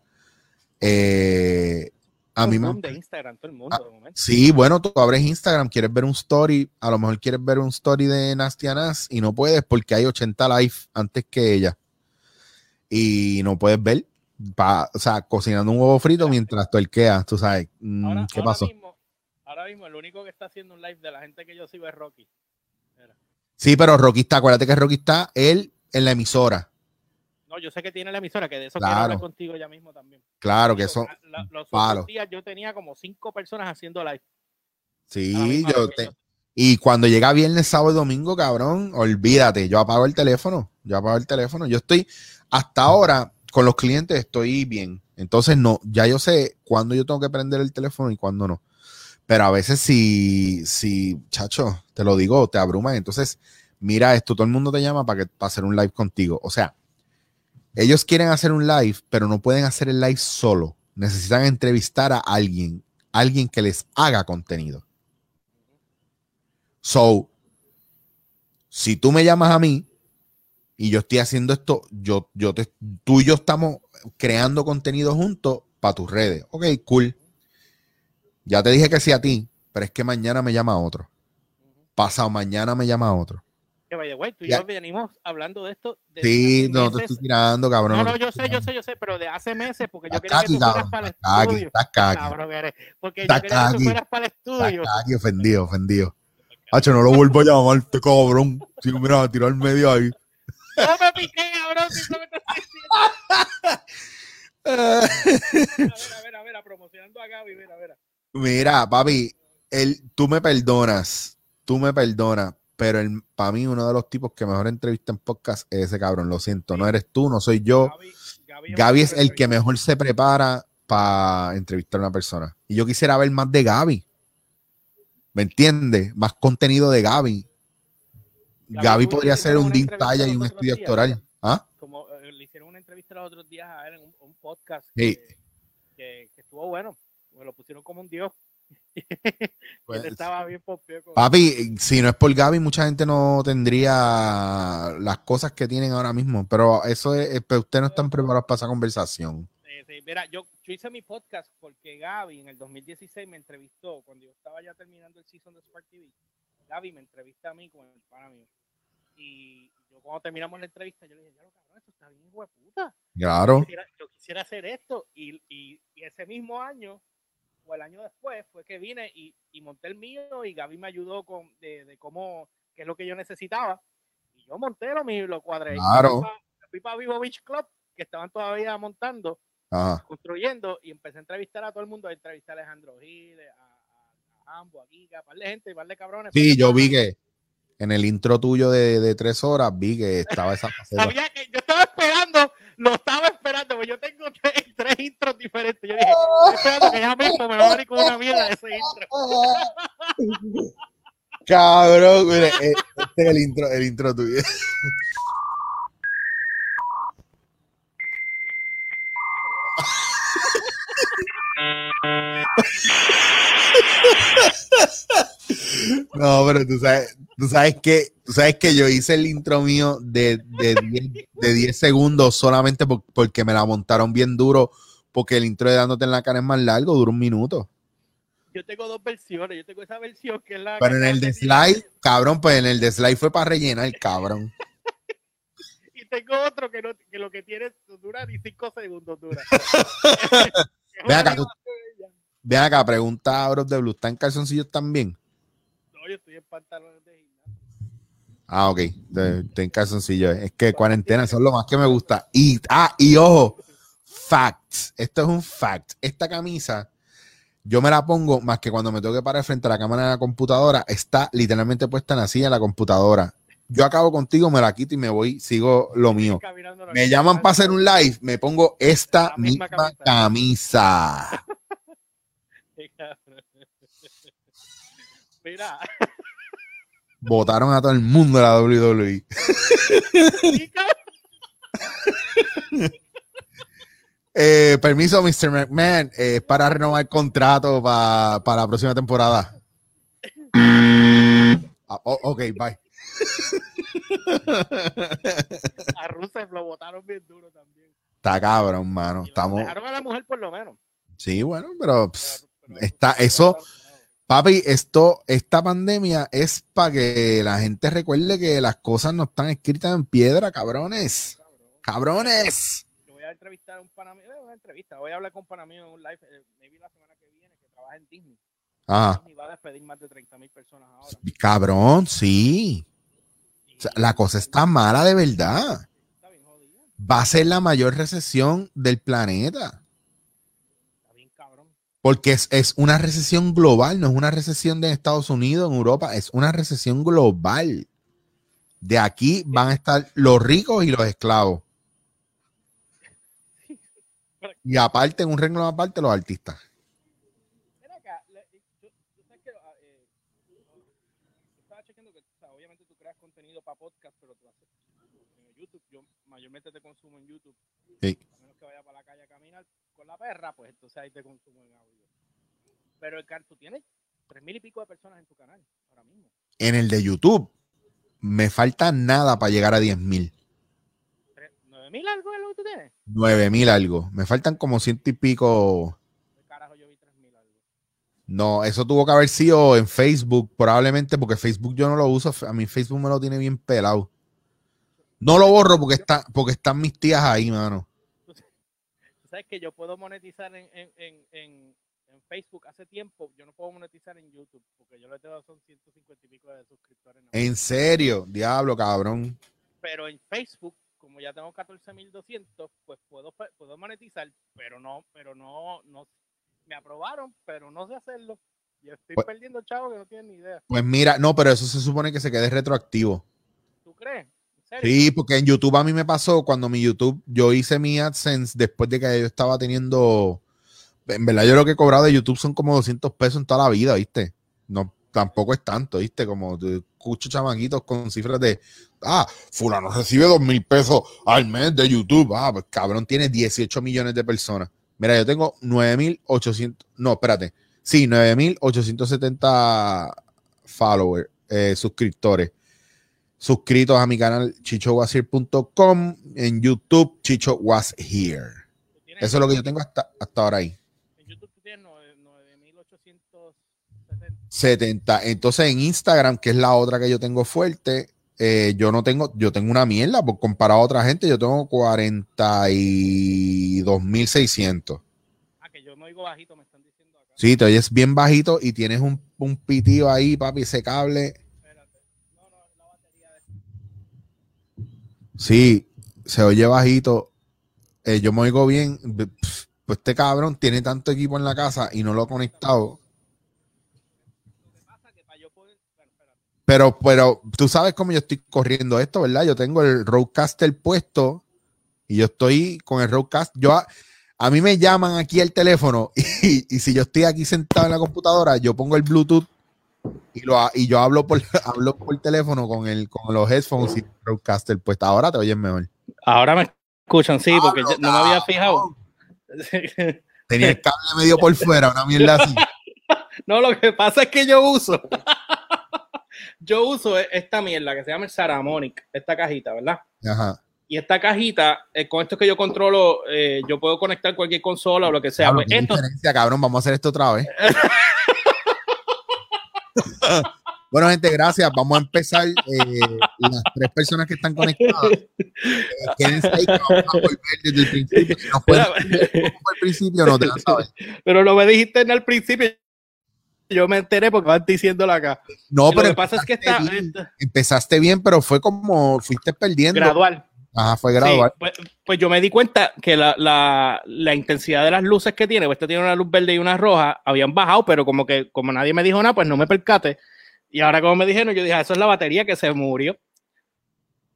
Speaker 2: Eh, a mí me... Instagram, todo el mundo, ah, sí, bueno, tú abres Instagram, quieres ver un story, a lo mejor quieres ver un story de Nastia Nas y no puedes porque hay 80 live antes que ella. Y no puedes ver, o sea, cocinando un huevo frito mientras tú elqueas, tú sabes. Mm, ¿Qué pasó?
Speaker 1: Mismo, ahora mismo, el único que está haciendo un live de la gente que yo sigo es Rocky.
Speaker 2: Sí, pero Rocky está, acuérdate que Rocky está él en la emisora
Speaker 1: yo sé que tiene la emisora, que de eso quiero hablar contigo ya mismo también.
Speaker 2: Claro, que eso.
Speaker 1: los otros días yo tenía como cinco personas haciendo live.
Speaker 2: Sí, yo te. Y cuando llega viernes, sábado y domingo, cabrón, olvídate, yo apago el teléfono, yo apago el teléfono. Yo estoy, hasta ahora, con los clientes estoy bien. Entonces, no, ya yo sé cuándo yo tengo que prender el teléfono y cuándo no. Pero a veces si, si, chacho, te lo digo, te abruma. Entonces, mira esto, todo el mundo te llama para, que, para hacer un live contigo. O sea, ellos quieren hacer un live, pero no pueden hacer el live solo. Necesitan entrevistar a alguien, alguien que les haga contenido. So, si tú me llamas a mí y yo estoy haciendo esto, yo, yo te, tú y yo estamos creando contenido juntos para tus redes. Ok, cool. Ya te dije que sí a ti, pero es que mañana me llama otro. Pasado mañana me llama otro.
Speaker 1: Que vaya, güey, tú y yo venimos hablando de esto. De
Speaker 2: sí, no te estoy tirando, cabrón.
Speaker 1: No, no, yo sé, yo sé, yo sé, pero de hace meses, porque yo quería que tú fueras para el estudio. Cabrón, eres. Porque yo quería que tú fueras para el estudio.
Speaker 2: Ofendido, ofendido. Hacho, no lo vuelvo a llamar, este cabrón. Si mira, a tirar medio ahí.
Speaker 1: No me piqué, cabrón, si no me estás diciendo. a ver, a ver, a ver, promocionando a Gaby, mira, mira.
Speaker 2: Mira, papi, el, tú me perdonas, tú me perdonas, pero el, para mí uno de los tipos que mejor entrevista en podcast es ese cabrón, lo siento, no eres tú, no soy yo. Gaby, es el que mejor se prepara para entrevistar a una persona. Y yo quisiera ver más de Gaby. ¿Me entiendes? Más contenido de Gaby. Gaby, podría ser un Dean Talla y un estudio actoral. ¿Ah?
Speaker 1: Como eh, le hicieron una entrevista los otros días a él en un, podcast que, que, estuvo bueno. Me lo pusieron como un dios. Pues, estaba bien
Speaker 2: Papi, si no es por Gaby, mucha gente no tendría las cosas que tienen ahora mismo. Pero eso es, pero ustedes no están preparados para esa conversación.
Speaker 1: Mira, yo, yo, hice mi podcast porque Gaby en el 2016 me entrevistó cuando yo estaba ya terminando el season de Spark TV. Gaby me entrevista a mí con el pana mío. Y yo cuando terminamos la entrevista, yo le dije, ya lo cabrón, esto está bien, hijo de puta.
Speaker 2: Claro.
Speaker 1: Yo quisiera, hacer esto. Y, y, y, ese mismo año, o el año después, fue que vine y, y monté el mío y Gaby me ayudó con de, de, cómo, qué es lo que yo necesitaba. Y yo monté lo mío, lo cuadré.
Speaker 2: Claro.
Speaker 1: Fui para Vivo Beach Club, que estaban todavía montando, construyendo, y empecé a entrevistar a todo el mundo, a entrevistar a Alejandro Gil, a, a, Ambo, a Giga, a par de gente, par de cabrones.
Speaker 2: Sí, yo vi que en el intro tuyo de, de tres horas vi que estaba esa
Speaker 1: Sabía que yo estaba esperando, lo estaba esperando, porque yo tengo tres, tres intros diferentes. Yo dije, estoy esperando que ya mismo me va a venir con una mierda ese intro.
Speaker 2: Cabrón, mire, eh, este es el intro, el intro tuyo. No, pero tú sabes, tú sabes que, tú sabes que yo hice el intro mío de, de, 10, de 10 segundos solamente porque me la montaron bien duro, porque el intro de dándote en la cara es más largo, dura un minuto.
Speaker 1: Yo tengo dos versiones, yo tengo esa versión que es la.
Speaker 2: Pero en el de slide, cabrón, pues en el de slide fue para rellenar, cabrón.
Speaker 1: y tengo otro que, no, que lo que tiene dura ni 5 segundos dura.
Speaker 2: Ve acá, tú, ve acá, pregunta a Bros de Blue, ¿está en calzoncillos también?
Speaker 1: yo estoy en pantalones de gimnasio.
Speaker 2: Ah, ok. Estoy en calzoncillo. Es que cuarentena son lo más que me gusta. Y, ah, y ojo, facts. Esto es un fact. Esta camisa, yo me la pongo más que cuando me tengo que parar frente a la cámara de la computadora, está literalmente puesta en la silla de la computadora. Yo acabo contigo, me la quito y me voy, sigo lo mío. Me llaman para hacer un live, me pongo esta misma, camisa.
Speaker 1: Mira.
Speaker 2: Votaron a todo el mundo de la WWE. eh, permiso, Mr. McMahon, eh, para renovar el contrato para la próxima temporada. Ah, oh, ok, bye.
Speaker 1: a Rusev lo votaron bien duro también.
Speaker 2: Está cabrón, mano. Estamos...
Speaker 1: Dejaron a la mujer por lo menos.
Speaker 2: Sí, bueno, pero, está eso. Papi, esto, esta pandemia es para que la gente recuerde que las cosas no están escritas en piedra, cabrones. Cabrones.
Speaker 1: Yo voy a entrevistar a un pana mío, una entrevista, voy a hablar con un pana mío en un live, eh, maybe la semana que viene, que trabaja en Disney.
Speaker 2: Ajá.
Speaker 1: Y va a despedir más de 30 mil personas ahora.
Speaker 2: Cabrón, sí. la cosa está mala de verdad. Va a ser la mayor recesión del planeta. Porque es, una recesión global, no es una recesión de Estados Unidos, en Europa, es una recesión global. De aquí van a estar los ricos y los esclavos. Y aparte, en un renglón aparte, los artistas.
Speaker 1: Ah, eh, estaba chequeando que, obviamente tú creas contenido para podcast, pero tú haces en YouTube. Yo mayormente te consumo en YouTube.
Speaker 2: Sí.
Speaker 1: A menos que vaya para la calle a caminar con la perra, pues entonces ahí te consumo. Pero el tú tienes tres mil y pico de personas en tu canal ahora mismo.
Speaker 2: En el de YouTube, me falta nada para llegar a diez mil.
Speaker 1: ¿Nueve mil algo es lo que tú tienes?
Speaker 2: Nueve mil algo. Me faltan como ciento y pico.
Speaker 1: carajo yo vi algo?
Speaker 2: No, eso tuvo que haber sido en Facebook, probablemente, porque Facebook yo no lo uso. A mí Facebook me lo tiene bien pelado. No lo borro porque, está, porque están mis tías ahí, mano.
Speaker 1: sabes que yo puedo monetizar en, Facebook hace tiempo. Yo no puedo monetizar en YouTube porque yo le tengo son 150 y pico de suscriptores.
Speaker 2: ¿En serio? Diablo, cabrón.
Speaker 1: Pero en Facebook, como ya tengo 14.200, pues puedo, puedo monetizar, pero no, pero no, no, me aprobaron, pero no sé hacerlo. Y estoy pues perdiendo chavo que no tienen ni idea.
Speaker 2: Pues mira, no, pero eso se supone que se quede retroactivo.
Speaker 1: ¿Tú crees?
Speaker 2: Sí, porque en YouTube a mí me pasó cuando mi YouTube, yo hice mi AdSense después de que yo estaba teniendo, en verdad yo lo que he cobrado de YouTube son como 200 pesos en toda la vida, ¿viste? No, tampoco es tanto, ¿viste? Como escucho chamaquitos con cifras de, ah, fulano recibe dos mil pesos al mes de YouTube, ah, pues cabrón, tiene 18 millones de personas. Mira, yo tengo 9.800, no, espérate, sí, 9.870 followers, eh, suscriptores suscritos a mi canal chichowashere.com, en YouTube Chicho Was Here. Eso es lo que yo tengo hasta, hasta ahora ahí. En YouTube tú tienes 9.870. Entonces en Instagram, que es la otra que yo tengo fuerte, eh, yo no tengo, yo tengo una mierda, por comparado a otra gente, yo tengo 42.600. Ah, que yo me oigo bajito, me están diciendo acá. Sí, te oyes bien bajito y tienes un, un pitío ahí, papi, ese cable Sí, se oye bajito. Eh, yo me oigo bien. Pues este cabrón tiene tanto equipo en la casa y no lo ha conectado. Pero, pero tú sabes cómo yo estoy corriendo esto, ¿verdad? Yo tengo el Roadcaster puesto y yo estoy con el Roadcast. Yo a, mí me llaman aquí el teléfono y, y, si yo estoy aquí sentado en la computadora, yo pongo el Bluetooth y, lo, y yo hablo por, hablo por teléfono con, el, con los headphones y el broadcaster, pues ahora te oyes mejor.
Speaker 1: Ahora me escuchan, sí, porque no me había fijado.
Speaker 2: Tenía el cable medio por fuera, una mierda así.
Speaker 1: No, lo que pasa es que yo uso. Yo uso esta mierda que se llama el Saramonic, esta cajita, ¿verdad? Ajá. Y esta cajita, eh, con esto que yo controlo, eh, yo puedo conectar cualquier consola o lo que sea.
Speaker 2: Claro, pues diferencia, cabrón, vamos a hacer esto otra vez. bueno, gente, gracias. Vamos a empezar. Eh, las tres personas que están conectadas, eh, quédense ahí que vamos a volver desde el principio. No el principio, no te la sabes.
Speaker 1: Pero lo me dijiste en el principio. Yo me enteré porque van diciéndolo acá.
Speaker 2: No, pero lo que pasa es que está, empezaste bien, pero fue como fuiste perdiendo.
Speaker 1: Gradual.
Speaker 2: Ajá, fue gradual.
Speaker 1: pues, pues, yo me di cuenta que la, la, la, intensidad de las luces que tiene, pues este tiene una luz verde y una roja, habían bajado, pero como que como nadie me dijo nada, pues no me percate. Y ahora como me dijeron, yo dije, ah, eso es la batería que se murió.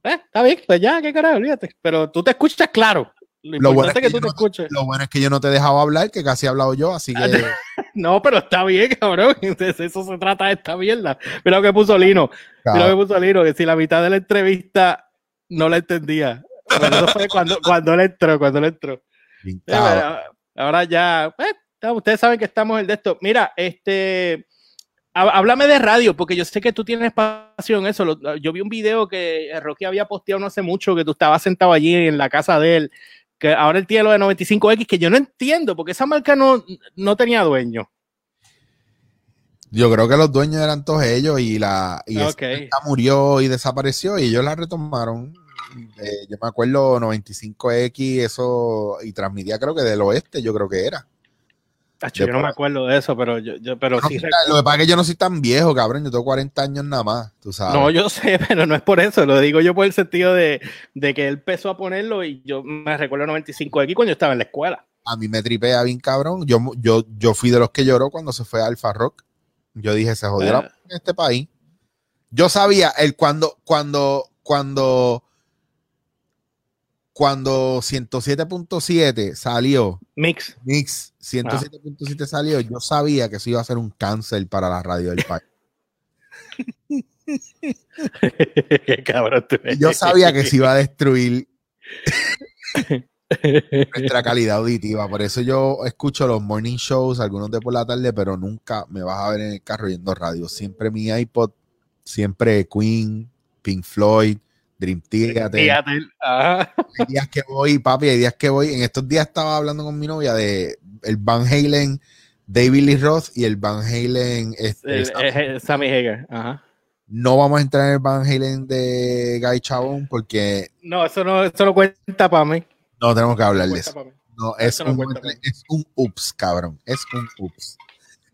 Speaker 1: Eh, está bien, pues ya, qué carajo, olvídate. Pero tú te escuchas claro.
Speaker 2: Lo, bueno es que, tú te escuches. Lo bueno es que yo no te he dejado hablar, que casi he hablado yo, así que.
Speaker 1: no, pero está bien, cabrón. eso se trata de esta mierda. Mira lo que puso Lino. Mira lo que puso Lino, que si la mitad de la entrevista no la entendía. eso fue cuando, cuando él entró, cuando él entró. ahora ya, eh, ustedes saben que estamos en de esto. Mira, este, háblame de radio, porque yo sé que tú tienes pasión en eso. Yo vi un video que Rocky había posteado no hace mucho, que tú estabas sentado allí en la casa de él, que ahora él tiene lo de 95X, que yo no entiendo, porque esa marca no, no tenía dueño.
Speaker 2: Yo creo que los dueños eran todos ellos y la y murió y desapareció y ellos la retomaron. Eh, yo me acuerdo 95X, eso, y transmitía creo que del oeste, yo creo que era.
Speaker 1: Yo no me acuerdo de eso, pero yo, pero sí.
Speaker 2: Lo que pasa es que yo no soy tan viejo, cabrón. Yo tengo 40 años nada más, tú sabes.
Speaker 1: No, yo sé, pero no es por eso. Lo digo yo por el sentido de, de que él empezó a ponerlo y yo me recuerdo 95X cuando yo estaba en la escuela.
Speaker 2: A mí me tripea bien, cabrón. Yo, yo, yo fui de los que lloró cuando se fue a Alfa Rock. Yo dije, se jodió ah. en este país. Yo sabía, el cuando, cuando, cuando, cuando 107.7 salió.
Speaker 1: Mix.
Speaker 2: Mix 107.7 salió, yo sabía que eso iba a ser un cáncer para la radio del país.
Speaker 1: Qué cabrón
Speaker 2: Yo sabía que se iba a destruir nuestra calidad auditiva. Por eso yo escucho los morning shows, algunos de por la tarde, pero nunca me vas a ver en el carro yendo radio. Siempre mi iPod, siempre Queen, Pink Floyd, Dream Theater. Hay días que voy, papi, hay días que voy. En estos días estaba hablando con mi novia de el Van Halen David Lee Roth y el Van Halen.
Speaker 1: Este, Sammy Hager. Ajá.
Speaker 2: No vamos a entrar en el Van Halen de Guy Chabón porque.
Speaker 1: No, eso no, eso no cuenta para mí.
Speaker 2: No tenemos que hablar de eso. No, es, un, es un ups, cabrón. Es un ups.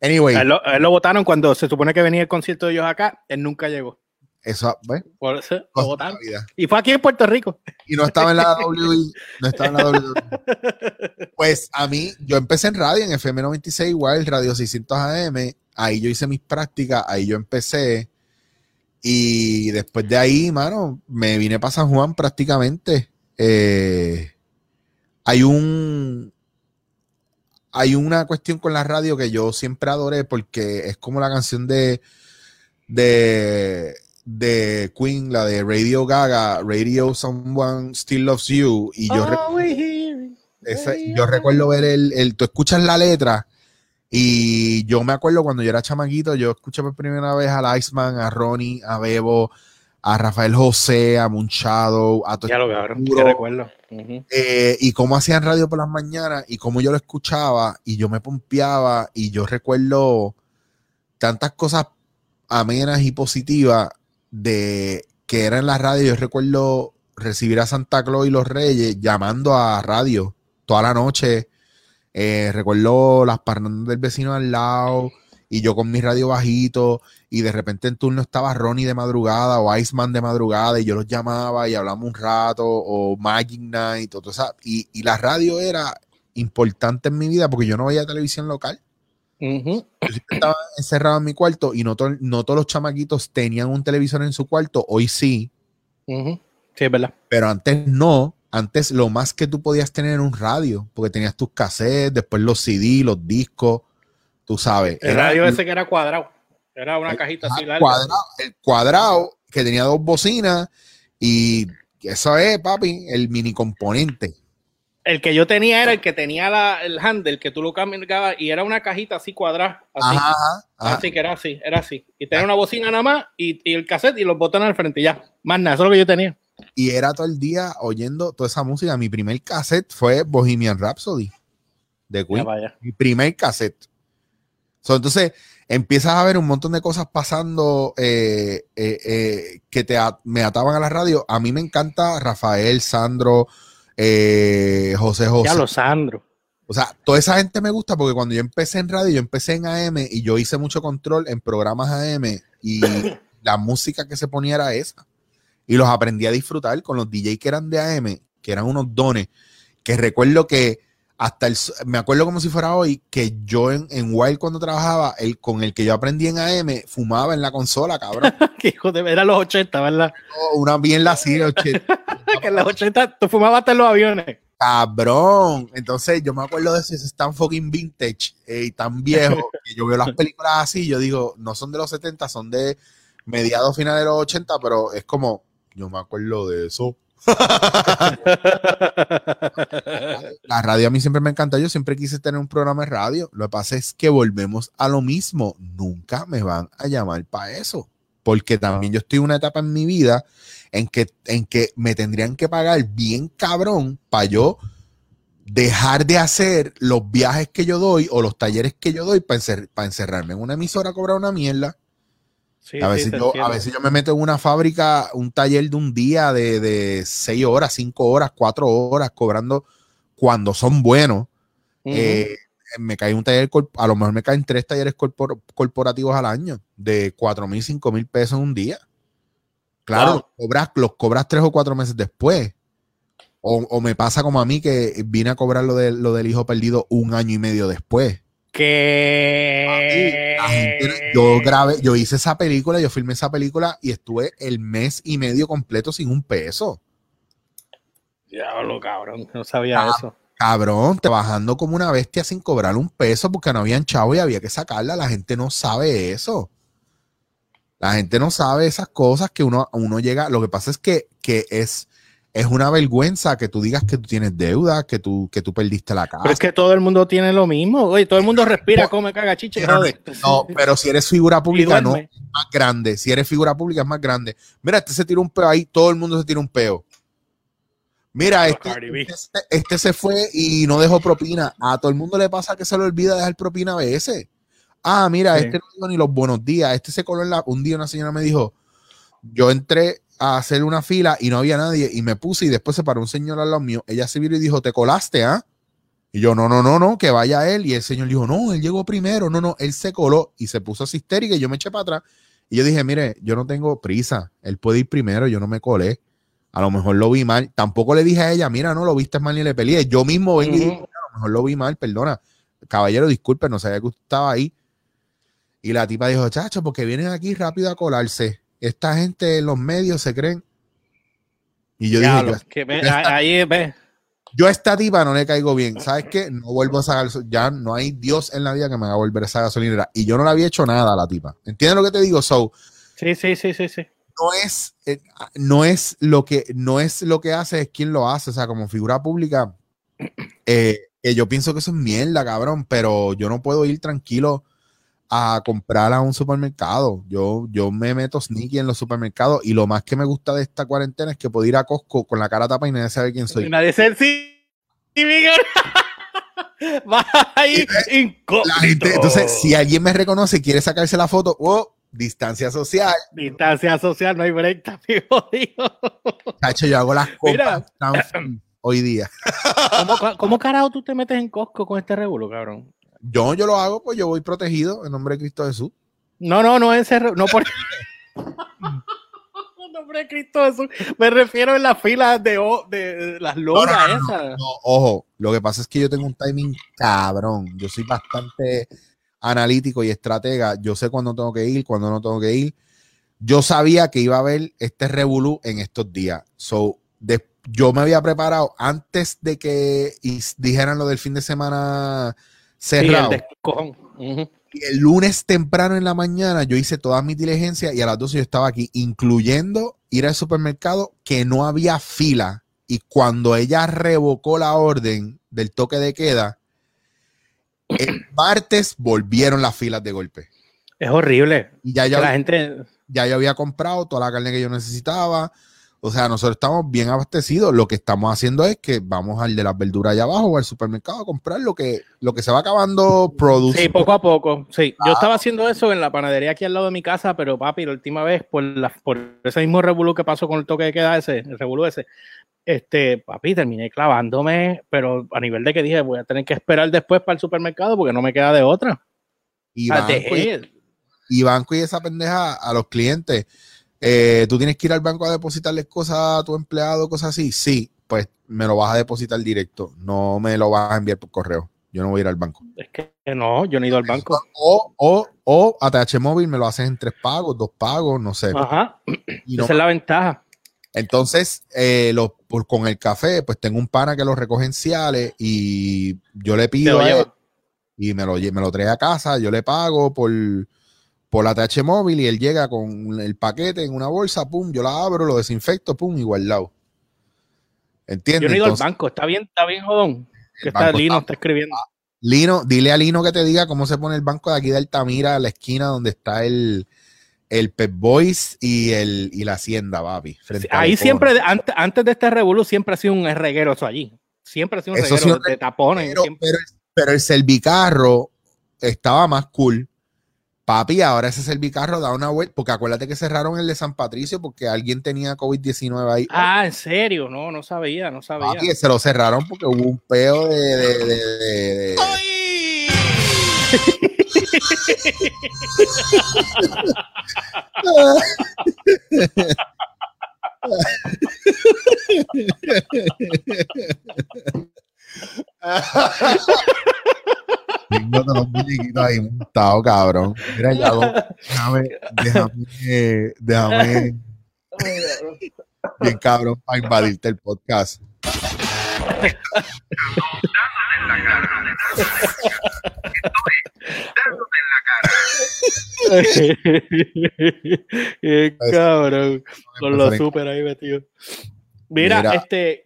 Speaker 2: Anyway.
Speaker 1: Él lo, lo, votaron cuando se supone que venía el concierto de ellos acá. Él nunca llegó.
Speaker 2: Eso, ¿ves?
Speaker 1: Por eso votaron. Y fue aquí en Puerto Rico.
Speaker 2: Y no estaba en la WWE. No estaba en la WWE. Pues a mí, yo empecé en radio, en FM 96, igual, Radio 600 AM. Ahí yo hice mis prácticas, ahí yo empecé y después de ahí, mano, me vine para San Juan prácticamente. Eh, hay un. Hay una cuestión con la radio que yo siempre adoré porque es como la canción de. de. De Queen, la de Radio Gaga, Radio Someone Still Loves You. Y yo, yo recuerdo ver el, el. Tú escuchas la letra y yo me acuerdo cuando yo era chamaquito, yo escuché por primera vez al Iceman, a Ronnie, a Bebo, a Rafael José, a Munchado, a
Speaker 1: todo Ya lo cabrón, que recuerdo.
Speaker 2: Eh, y cómo hacían radio por las mañanas y cómo yo lo escuchaba y yo me pompeaba y yo recuerdo tantas cosas amenas y positivas de que era en la radio. Yo recuerdo recibir a Santa Claus y los Reyes llamando a radio toda la noche eh, recuerdo las parrandas del vecino al lado y yo con mi radio bajito y de repente en turno estaba Ronnie de madrugada o Iceman de madrugada y yo los llamaba y hablamos un rato o Magic Night o todo eso. Y, y, la radio era importante en mi vida porque yo no veía televisión local. Yo estaba encerrado en mi cuarto y no, no todos los chamaquitos tenían un televisor en su cuarto. Hoy sí.
Speaker 1: Sí, es verdad.
Speaker 2: Pero antes no. Antes lo más que tú podías tener era un radio, porque tenías tus cassettes, después los CD, los discos, tú sabes.
Speaker 1: El radio ese que era cuadrado, era una cajita así larga.
Speaker 2: Cuadrado, el cuadrado que tenía dos bocinas y eso es, papi, el mini componente.
Speaker 1: El que yo tenía era el que tenía el handle, que tú lo cambiabas y era una cajita así cuadrada. Así, así que era así, era así. Y tenía una bocina nada más y, y el cassette y los botones al frente y ya. Más nada, eso es lo que yo tenía
Speaker 2: y era todo el día oyendo toda esa música. Mi primer cassette fue Bohemian Rhapsody de Queen. Mi primer cassette. entonces empiezas a ver un montón de cosas pasando eh, eh, eh, que te me ataban a la radio. A mí me encanta Rafael, Sandro, José José.
Speaker 1: Ya lo Sandro.
Speaker 2: O sea, toda esa gente me gusta porque cuando yo empecé en radio, yo empecé en AM y yo hice mucho control en programas AM y la música que se ponía era esa y los aprendí a disfrutar con los DJs que eran de AM, que eran unos dones, que recuerdo que hasta el, me acuerdo como si fuera hoy, que yo en, en Wild cuando trabajaba, el con el que yo aprendí en AM, fumaba en la consola, cabrón.
Speaker 1: que hijo de era los 80, ¿verdad?
Speaker 2: una bien la así, 80.
Speaker 1: que en los 80 tú fumabas hasta en los aviones.
Speaker 2: Cabrón. Entonces yo me acuerdo de ese, es tan fucking vintage eh, y tan viejo que yo veo las películas así, yo digo, no son de los 70, son de mediados finales de los 80, pero es como, yo me acuerdo de eso. la radio a mí siempre me encanta. Yo siempre quise tener un programa de radio. Lo que pasa es que volvemos a lo mismo. Nunca me van a llamar para eso. Porque también yo estoy en una etapa en mi vida en que, en que me tendrían que pagar bien cabrón para yo dejar de hacer los viajes que yo doy o los talleres que yo doy para, encerrarme en una emisora a cobrar una mierda a, veces yo, a, veces yo, me meto en una fábrica, un taller de un día de, de seis horas, cinco horas, cuatro horas, cobrando cuando son buenos. Eh, me cae un taller, a lo mejor me caen tres talleres corporativos al año de cuatro mil, cinco mil pesos en un día. Claro, los, cobras, los cobras tres o cuatro meses después. O, o, me pasa como a mí que vine a cobrar lo, de, lo del hijo perdido un año y medio después
Speaker 1: que
Speaker 2: yo grabé, yo hice esa película, yo filmé esa película y estuve el mes y medio completo sin un peso.
Speaker 1: Diablo, cabrón, no sabía eso.
Speaker 2: Cabrón, trabajando como una bestia sin cobrar un peso porque no habían chavo y había que sacarla. La gente no sabe eso. La gente no sabe esas cosas que uno, uno llega. Lo que pasa es que, que es es una vergüenza que tú digas que tú tienes deuda, que tú, que tú perdiste la casa.
Speaker 1: Pero es que todo el mundo tiene lo mismo, oye, todo el mundo respira, come, caga, chiche,
Speaker 2: No, pero si eres figura pública, no, es más grande. Si eres figura pública, es más grande. Mira, este se tira un peo ahí, todo el mundo se tira un peo. Mira, este, este, este, se fue y no dejó propina. A todo el mundo le pasa que se le olvida dejar propina a veces. Ah, mira, este no dijo ni los buenos días. Este se coló en la. Un día una señora me dijo: Yo entré a hacer una fila y no había nadie y me puse y después se paró un señor al lado mío. Ella se vio y dijo: Te colaste, ¿ah? Y yo, no, no, no, no, que vaya él. Y el señor dijo: No, él llegó primero. No, no, él se coló y se puso así histérica y yo me eché para atrás. Y yo dije: Mire, yo no tengo prisa. Él puede ir primero, yo no me colé. A lo mejor lo vi mal. Tampoco le dije a ella, mira, no lo viste mal ni le peleé. Yo mismo vengo y dije, a lo mejor lo vi mal, perdona. Caballero, disculpe, no sabía que usted estaba ahí. Y la tipa dijo, chacho, porque vienen aquí rápido a colarse. Esta gente en los medios se creen. Y yo dije, yo, a esta tipa no le caigo bien. ¿Sabes qué? No vuelvo a sacar, ya no hay Dios en la vida que me haga volver a esa gasolinera. Y yo no le había hecho nada a la tipa. ¿Entiendes lo que te digo? So,
Speaker 1: sí, sí, sí, sí, sí
Speaker 2: no es, eh, no es lo que no es lo que hace, es quien lo hace. O sea, como figura pública, eh, yo pienso que eso es mierda, cabrón, pero yo no puedo ir tranquilo a comprar a un supermercado. Yo, yo me meto sneaky en los supermercados y lo más que me gusta de esta cuarentena es que puedo ir a Costco con la cara tapa y nadie sabe quién soy.
Speaker 1: nadie sabe sí, Va ahí
Speaker 2: entonces, si alguien me reconoce y quiere sacarse la foto, oh, Distancia social.
Speaker 1: Distancia social, no hay break, jodido.
Speaker 2: Cacho, yo hago las compras hoy día.
Speaker 1: ¿Cómo, ¿Cómo, carajo tú te metes en Costco con este revuelo, cabrón?
Speaker 2: Yo, yo lo hago, pues yo voy protegido en nombre de Cristo Jesús.
Speaker 1: No, no, no es no por en nombre de Cristo Jesús. Me refiero en las filas de, de, las lonas esas.
Speaker 2: ojo, lo que pasa es que yo tengo un timing cabrón. Yo soy bastante analítico y estratega, yo sé cuándo tengo que ir, cuándo no tengo que ir. Yo sabía que iba a haber este revolú en estos días. So, yo me había preparado antes de que dijeran lo del fin de semana cerrado. y el lunes temprano en la mañana yo hice toda mi diligencia y a las 12 yo estaba aquí, incluyendo ir al supermercado que no había fila. Y cuando ella revocó la orden del toque de queda, el martes volvieron las filas de golpe.
Speaker 1: Es horrible.
Speaker 2: Y ya, ya la gente. Ya yo había comprado toda la carne que yo necesitaba. O sea, nosotros estamos bien abastecidos. Lo que estamos haciendo es que vamos al de las verduras allá abajo o al supermercado a comprar lo que, lo que se va acabando producir.
Speaker 1: Sí, poco a poco. Sí, yo estaba haciendo eso en la panadería aquí al lado de mi casa, pero papi, la última vez, por, la, por ese mismo revolú que pasó con el toque de queda ese, el revolú ese, este, papi, terminé clavándome, pero a nivel de que dije, voy a tener que esperar después para el supermercado porque no me queda de otra.
Speaker 2: Y, banco, y, banco y esa pendeja a los clientes. Eh, tú tienes que ir al banco a depositarles cosas a tu empleado, cosas así. Sí, pues me lo vas a depositar directo. No me lo vas a enviar por correo. Yo no voy a ir al banco.
Speaker 1: Es que no, yo no he ido al banco.
Speaker 2: O, o, o ATH móvil me lo haces en tres pagos, dos pagos, no sé.
Speaker 1: Ajá. Esa es la ventaja.
Speaker 2: Entonces, eh, con el café, pues tengo un pana que lo recoge en Ciales y yo le pido a él y me lo, me lo trae a casa, yo le pago por, por la TH móvil y él llega con el paquete en una bolsa, pum, yo la abro, lo desinfecto, pum, igual lado. ¿Entiendes?
Speaker 1: Yo no he ido al banco, está bien, está bien, jodón. Que está Lino, está, escribiendo.
Speaker 2: Lino, dile a Lino que te diga cómo se pone el banco de aquí de Altamira, a la esquina donde está el, el Pep Boys y, el, y la Hacienda, papi.
Speaker 1: ahí siempre, antes, de este revuelo, siempre ha sido un reguero eso allí. Siempre ha sido un reguero de tapones.
Speaker 2: Pero, el servicarro estaba más cool. Papi, ahora ese servicarro da una vuelta, porque acuérdate que cerraron el de San Patricio porque alguien tenía COVID-19 ahí.
Speaker 1: Ah, ¿en serio? No, no sabía, no sabía. Papi,
Speaker 2: se lo cerraron porque hubo un peo de... de, de, de Tengo todos los muñequitos ahí montados, cabrón. Mira, ya déjame, déjame, déjame. Bien, cabrón, para invadirte el podcast.
Speaker 1: Qué cabrón. Con lo super ahí metido. Mira, este,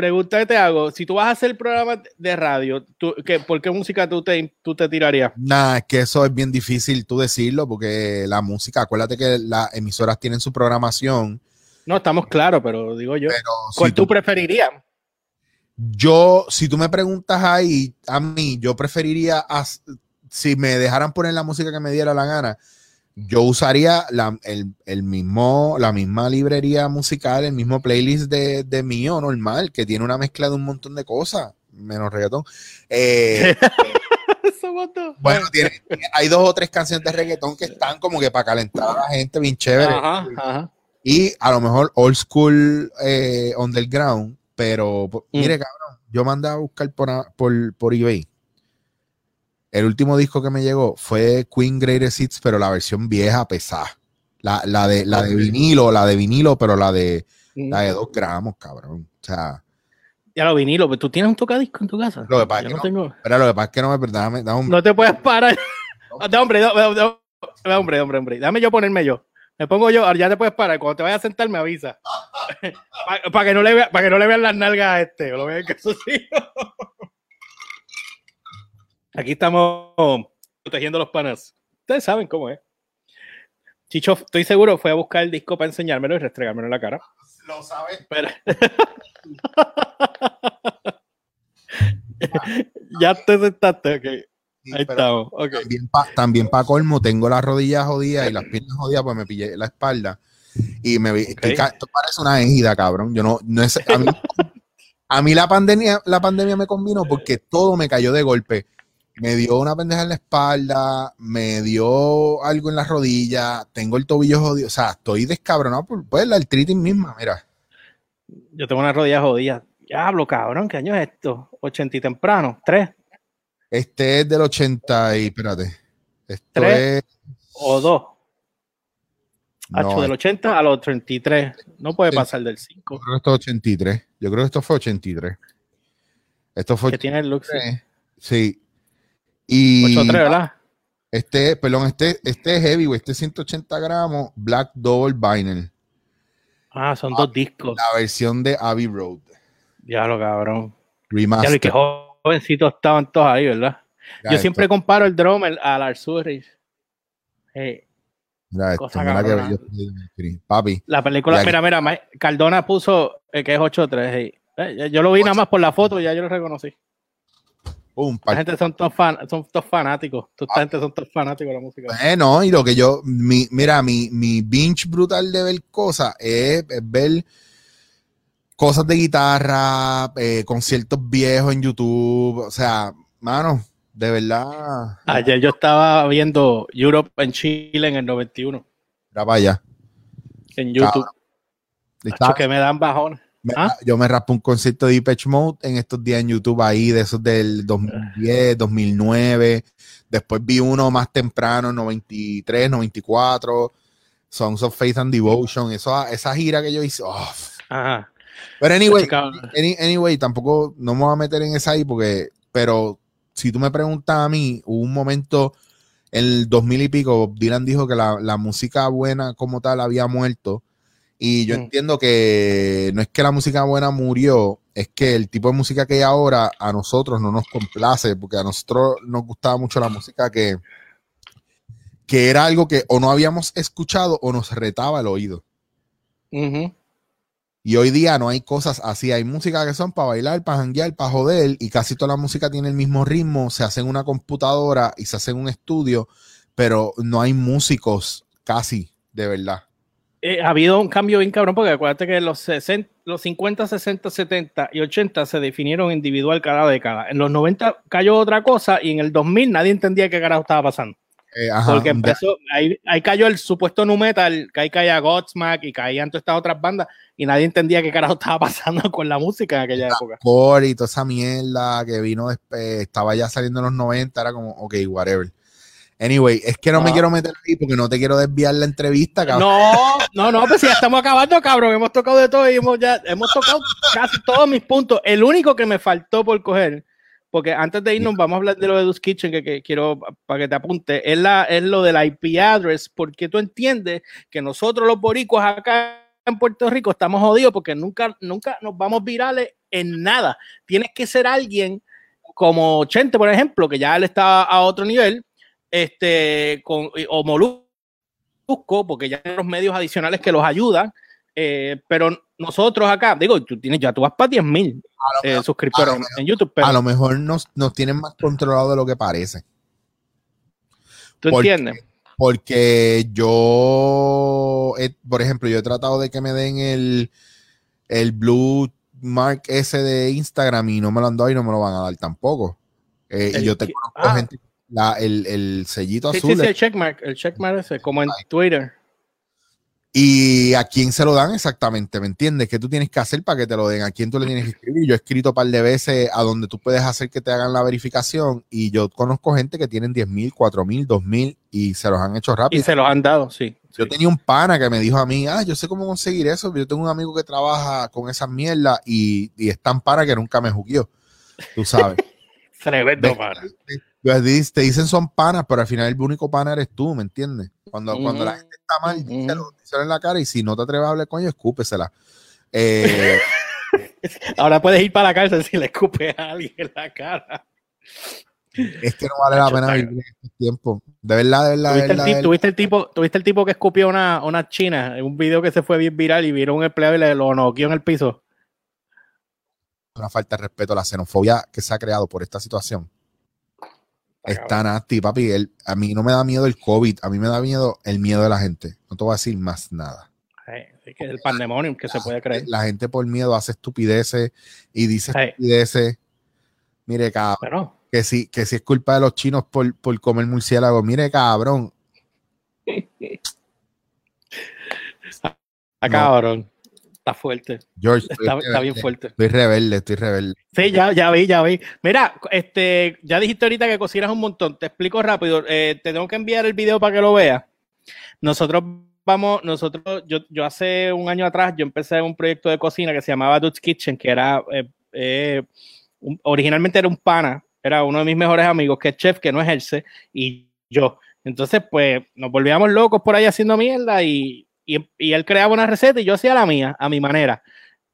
Speaker 1: pregunta que te hago. Si tú vas a hacer programa de radio, ¿tú, qué, ¿por qué música tú te, tú te tirarías?
Speaker 2: Nah, es que eso es bien difícil tú decirlo, porque la música, acuérdate que las emisoras tienen su programación.
Speaker 1: No, estamos claros, pero digo yo. ¿Cuál tú, preferirías?
Speaker 2: Yo, si tú me preguntas ahí, a mí, yo preferiría, si me dejaran poner la música que me diera la gana, yo usaría la, el, mismo, la misma librería musical, el mismo playlist de, de mío normal, que tiene una mezcla de un montón de cosas, menos reggaetón. Eh, bueno, hay dos o tres canciones de reggaetón que están como que para calentar a la gente, bien chévere. Y a lo mejor old school eh, underground, pero pues, mm. mire, cabrón, yo mandé a buscar por, por, por eBay el último disco que me llegó fue Queen Greatest Hits, pero la versión vieja pesada. La, la, de, la de vinilo, la de vinilo, pero la de, la de dos gramos, cabrón. O sea.
Speaker 1: Ya lo vinilo, pero tú tienes un tocadisco en tu casa.
Speaker 2: Lo que pasa, es que, no, tengo... pero lo que pasa es que no me dame, dame
Speaker 1: No te puedes parar. No. hombre, hombre, hombre, hombre. Dame yo ponerme yo. Me pongo yo, ya te puedes parar. Cuando te vayas a sentar, me avisa. Para que, no le vea, que no le vean las nalgas a este. O lo vean que eso sí. Aquí estamos protegiendo los panas. Ustedes saben cómo es. Chicho, estoy seguro, fue a buscar el disco para enseñármelo y restregármelo en la cara.
Speaker 2: Lo sabes.
Speaker 1: ya te sentaste, ok. Ahí estamos. Okay.
Speaker 2: También para colmo, tengo las rodillas jodidas y las piernas jodidas, pues me pillé la espalda. Y me vi. Esto parece una ejida, cabrón. Yo no, no es. A mí, a mí la pandemia, la pandemia me combinó porque todo me cayó de golpe me dio una pendeja en la espalda, me dio algo en la rodilla, tengo el tobillo jodido, o sea, estoy descabronado por pues, la artritis misma, mira.
Speaker 1: Yo tengo una rodilla jodida. Diablo, cabrón, ¿qué año es esto? ¿80 y temprano? ¿Tres?
Speaker 2: Este es del 80 y, espérate. Esto
Speaker 1: ¿Tres o dos? No, del 80 a los 33. No puede pasar del 5.
Speaker 2: Yo creo que esto es 83. Yo creo que esto fue 83. Esto fue.
Speaker 1: Que tiene el look.
Speaker 2: Sí. Y
Speaker 1: 8-3, ¿verdad?
Speaker 2: Este, perdón, este, este es heavy, Este es 180 gramos, Black Double Vinyl.
Speaker 1: Ah, son dos discos.
Speaker 2: La versión de Abbey Road.
Speaker 1: Ya lo cabrón. Remaster. Ya que jovencitos estaban todos ahí, ¿verdad? Yo siempre comparo el drummer a Lars Ulrich. Hey.
Speaker 2: Mira, esto, mira que Papi.
Speaker 1: La película, mira, mira, Cardona puso eh, que es 8-3. Eh, yo lo vi nada más por la foto y ya yo lo reconocí. La gente son todos, son todos fanáticos. Toda ah. gente son todos fanáticos de la música.
Speaker 2: Bueno, y lo que yo, mi, mira, mi, mi binge brutal de ver cosas es, ver cosas de guitarra, eh, conciertos viejos en YouTube. O sea, mano, de verdad.
Speaker 1: Ayer yo estaba viendo Europe en Chile en el 91.
Speaker 2: Era para allá.
Speaker 1: En YouTube. Está, que me dan bajones.
Speaker 2: ¿Ah? Yo me raspo un concierto de Depeche Mode en estos días en YouTube ahí, de esos del 2010, 2009. Después vi uno más temprano, 93, 94. Songs of Faith and Devotion. Eso, esa gira que yo hice. Oh. Pero anyway, anyway, tampoco no me voy a meter en esa ahí porque, pero si tú me preguntas a mí, hubo un momento en el 2000 y pico, Dylan dijo que la, la música buena como tal había muerto y yo mm. entiendo que no es que la música buena murió, es que el tipo de música que hay ahora a nosotros no nos complace, porque a nosotros nos gustaba mucho la música que, que era algo que o no habíamos escuchado o nos retaba el oído. Y hoy día no hay cosas así, hay música que son para bailar, para janguear, para joder, y casi toda la música tiene el mismo ritmo, se hace en una computadora y se hace en un estudio, pero no hay músicos casi, de verdad.
Speaker 1: Eh, ha habido un cambio bien cabrón, porque acuérdate que los, 60, los 50, 60, 70 y 80 se definieron individual cada década. En los 90 cayó otra cosa y en el 2000 nadie entendía qué carajo estaba pasando. Eh, porque empezó, ahí, ahí, cayó el supuesto nu metal, que ahí caía Godsmack y caían todas estas otras bandas y nadie entendía qué carajo estaba pasando con la música en aquella época.
Speaker 2: y toda esa mierda que vino después, estaba ya saliendo en los 90, era como, ok, whatever. Anyway, es que no, me quiero meter ahí porque no te quiero desviar la entrevista,
Speaker 1: cabrón. No, no, no, pues ya estamos acabando, cabrón. Hemos tocado de todo y hemos ya, hemos tocado casi todos mis puntos. El único que me faltó por coger, porque antes de irnos vamos a hablar de lo de Dus Kitchen, que, quiero para que te apunte, es, la, es lo del IP address, porque tú entiendes que nosotros los boricuas acá en Puerto Rico estamos jodidos porque nunca, nunca nos vamos virales en nada. Tienes que ser alguien como Chente, por ejemplo, que ya él está a otro nivel, este, con, o Molusco, porque ya hay los medios adicionales que los ayudan, eh, pero nosotros acá, digo, tú tienes ya tú vas para 10 mil eh, suscriptores en YouTube.
Speaker 2: A lo mejor nos, nos, tienen más controlado de lo que parece.
Speaker 1: ¿Tú entiendes?
Speaker 2: Porque yo, por ejemplo, yo he tratado de que me den el, el Blue Mark ese de Instagram y no me lo han dado y no me lo van a dar tampoco. Eh, y yo te conozco ah. gente, el, el, sellito azul.
Speaker 1: Sí, sí, el checkmark, el checkmark ese, como en Twitter.
Speaker 2: ¿Y a quién se lo dan exactamente? ¿Me entiendes? ¿Qué tú tienes que hacer para que te lo den? ¿A quién tú le tienes que escribir? Yo he escrito un par de veces a donde tú puedes hacer que te hagan la verificación y yo conozco gente que tienen 10 mil, 4 mil, 2 mil y se los han hecho rápido.
Speaker 1: Y se los han dado, sí.
Speaker 2: Yo tenía un pana que me dijo a mí, ah, yo sé cómo conseguir eso. Yo tengo un amigo que trabaja con esas mierdas y, y es tan pana que nunca me jugueó. Tú sabes.
Speaker 1: Tremendo pana.
Speaker 2: Te dicen son panas, pero al final el único pana eres tú, ¿me entiendes? Cuando, cuando la gente está mal, díselo, díselo, en la cara y si no te atreves a hablar con ellos, escúpesela. Eh,
Speaker 1: Ahora puedes ir para la cárcel si le escupes a alguien en la cara.
Speaker 2: Es que no vale la pena vivir en este tiempo. De verdad, de verdad.
Speaker 1: ¿Tuviste,
Speaker 2: el,
Speaker 1: tipo, ¿tuviste el, tipo, ¿Tuviste el tipo que escupió una, una china en un video que se fue bien viral y vieron un empleado y le lo noqueó en el piso?
Speaker 2: Una falta de respeto a la xenofobia que se ha creado por esta situación Está nasty, papi. a mí no me da miedo el COVID, a mí me da miedo el miedo de la gente. No te voy a decir más nada.
Speaker 1: es que el pandemonium que se puede creer.
Speaker 2: La gente por miedo hace estupideces y dice estupideces. Mire, cabrón. Que si, que si es culpa de los chinos por, por comer murciélago. Mire, cabrón.
Speaker 1: A cabrón fuerte. George, está, bien fuerte.
Speaker 2: Estoy rebelde, estoy rebelde.
Speaker 1: Sí, ya, ya vi, ya vi. Mira, este, ya dijiste ahorita que cocinas un montón. Te explico rápido. Eh, te tengo que enviar el video para que lo veas. Nosotros vamos, nosotros, yo, yo hace un año atrás, yo empecé un proyecto de cocina que se llamaba Dude's Kitchen, que era, eh, eh, originalmente era un pana, era uno de mis mejores amigos, que es chef, que no ejerce, y yo. Entonces, pues, nos volvíamos locos por ahí haciendo mierda y y, él creaba una receta y yo hacía la mía, a mi manera.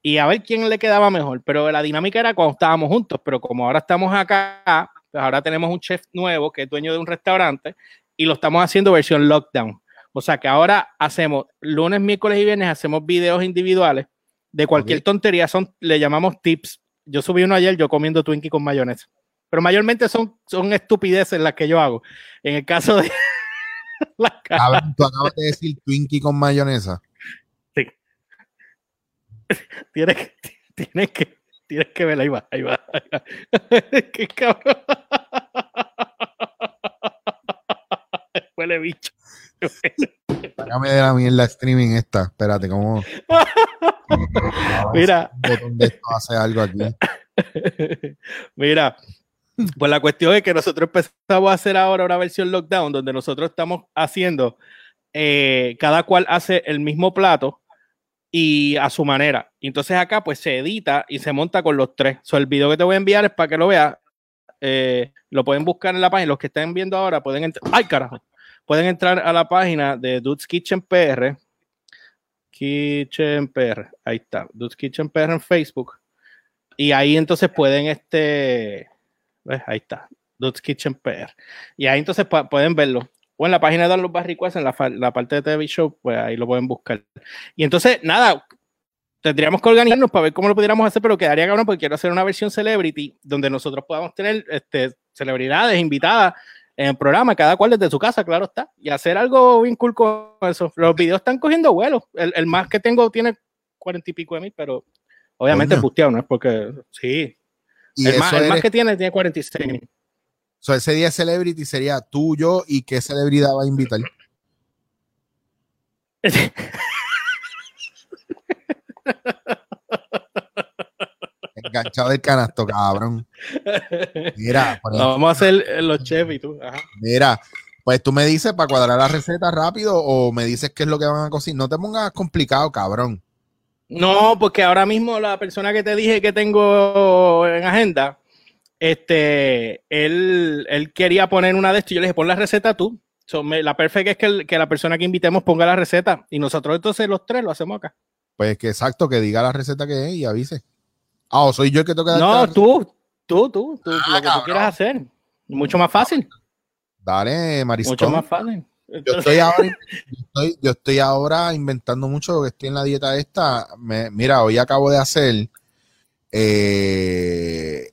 Speaker 1: Y a ver quién le quedaba mejor. Pero la dinámica era cuando estábamos juntos, pero como ahora estamos acá, pues ahora tenemos un chef nuevo que es dueño de un restaurante y lo estamos haciendo versión lockdown. O sea que ahora hacemos lunes, miércoles y viernes, hacemos videos individuales de cualquier tontería, son, le llamamos tips. Yo subí uno ayer, yo comiendo Twinkie con mayonesa. Pero mayormente son, son estupideces las que yo hago. En el caso de,
Speaker 2: tú acabas de decir Twinkie con mayonesa.
Speaker 1: Sí. Tienes que, tienes que, tienes que verla, ahí va, ahí va. Qué cabrón. Huele bicho.
Speaker 2: Sácame de la mierda streaming esta. Espérate, ¿cómo?
Speaker 1: Mira.
Speaker 2: hace algo aquí.
Speaker 1: Mira, pues la cuestión es que nosotros empezamos a hacer ahora una versión lockdown donde nosotros estamos haciendo, eh, cada cual hace el mismo plato y a su manera. Entonces acá pues se edita y se monta con los tres. So, el video que te voy a enviar es para que lo veas. Eh, lo pueden buscar en la página. Los que estén viendo ahora pueden entrar. ¡Ay, carajo! Pueden entrar a la página de Dudes Kitchen PR. Kitchen PR. Ahí está. Dudes Kitchen PR en Facebook. Y ahí entonces pueden este Ahí está. Dude's Kitchen PR. Y ahí entonces pueden verlo. O en la página de los Barricuas, en la, la, parte de TV Show, pues ahí lo pueden buscar. Y entonces, nada, tendríamos que organizarnos para ver cómo lo pudiéramos hacer, pero quedaría cabrón porque quiero hacer una versión celebrity donde nosotros podamos tener este, celebridades invitadas en el programa, cada cual desde su casa, claro está, y hacer algo bien cool con eso. Los videos están cogiendo vuelo. El, el más que tengo tiene cuarenta y pico de mil, pero obviamente busteado, ¿no? Es porque sí, el, más, que tiene tiene 46.
Speaker 2: So, ese día celebrity sería tuyo y qué celebridad va a invitar. Enganchado del canasto, cabrón. Mira,
Speaker 1: vamos a hacer los chefs y tú.
Speaker 2: Mira, pues tú me dices para cuadrar la receta rápido o me dices qué es lo que van a cocinar. No te pongas complicado, cabrón.
Speaker 1: No, porque ahora mismo la persona que te dije que tengo en agenda, este, él, él quería poner una de estas. Yo le dije, pon la receta tú. la perfecta es que, que, la persona que invitemos ponga la receta y nosotros entonces los tres lo hacemos acá.
Speaker 2: Pues que exacto, que diga la receta que es y avise. Ah, o soy yo el que toca.
Speaker 1: No, tú, tú, tú, tú ah, lo que tú quieras hacer. Mucho más fácil.
Speaker 2: Dale, Marisol.
Speaker 1: Mucho más fácil.
Speaker 2: Yo estoy, ahora, yo, estoy, ahora inventando mucho, que estoy en la dieta esta. mira, hoy acabo de hacer, eh,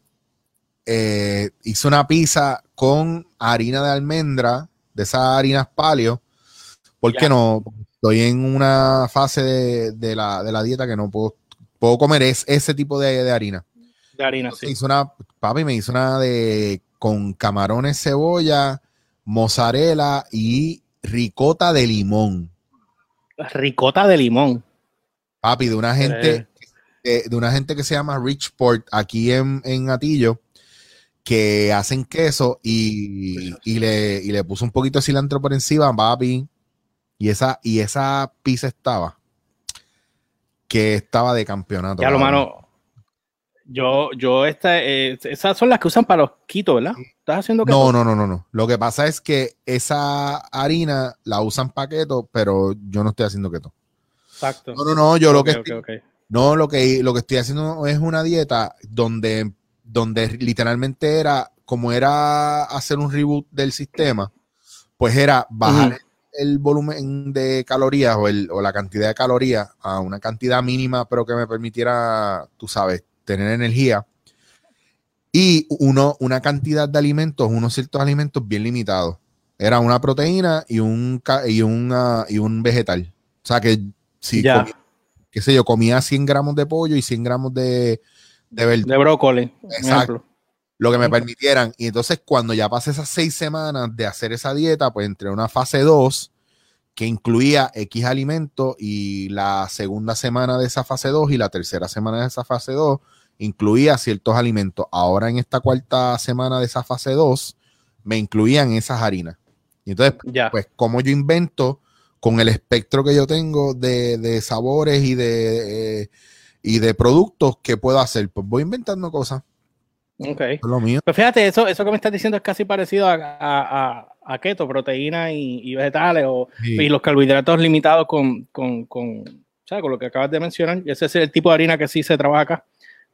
Speaker 2: eh, hice una pizza con harina de almendra, de esas harinas palio, porque no, estoy en una fase de, la, dieta que no puedo, puedo comer ese tipo de, harina.
Speaker 1: De harina, sí.
Speaker 2: Hice una, papi me hizo una de con camarones, cebolla, mozzarella y ricota de limón.
Speaker 1: Ricota de limón.
Speaker 2: Papi, de una gente, de, una gente que se llama Richport aquí en, en Atillo, que hacen queso y, le, y, le, puso un poquito de cilantro por encima, papi. Y esa, y esa pizza estaba que estaba de campeonato.
Speaker 1: Ya lo mano, yo, yo, esta, eh, esas son las que usan para los quitos, ¿verdad? ¿Estás haciendo
Speaker 2: No, no, no, no, no. Lo que pasa es que esa harina la usan para keto, pero yo no estoy haciendo keto.
Speaker 1: Exacto.
Speaker 2: No, no, no, yo lo que no, lo que lo que estoy haciendo es una dieta donde, donde literalmente era como era hacer un reboot del sistema, pues era bajar el volumen de calorías o, el, o la cantidad de calorías a una cantidad mínima, pero que me permitiera, tú sabes, tener energía. Y uno, una cantidad de alimentos, unos ciertos alimentos bien limitados. Era una proteína y un, y, y un vegetal. O sea que si, qué sé yo, comía 100 gramos de pollo y 100 gramos de,
Speaker 1: de, de brócoli.
Speaker 2: Exacto. Lo que me permitieran. Y entonces cuando ya pasé esas seis semanas de hacer esa dieta, pues entré a una fase 2 que incluía X alimentos y la segunda semana de esa fase 2 y la tercera semana de esa fase 2 incluía ciertos alimentos. Ahora en esta cuarta semana de esa fase 2 me incluían esas harinas. Y entonces, pues, como yo invento con el espectro que yo tengo de, sabores y de, eh, y de productos que puedo hacer, pues voy inventando cosas.
Speaker 1: Ok. lo mío. Pues fíjate, eso, eso que me estás diciendo es casi parecido a a keto, proteína y, vegetales o, y los carbohidratos limitados con, con, con, con lo que acabas de mencionar. Ese es el tipo de harina que sí se trabaja acá.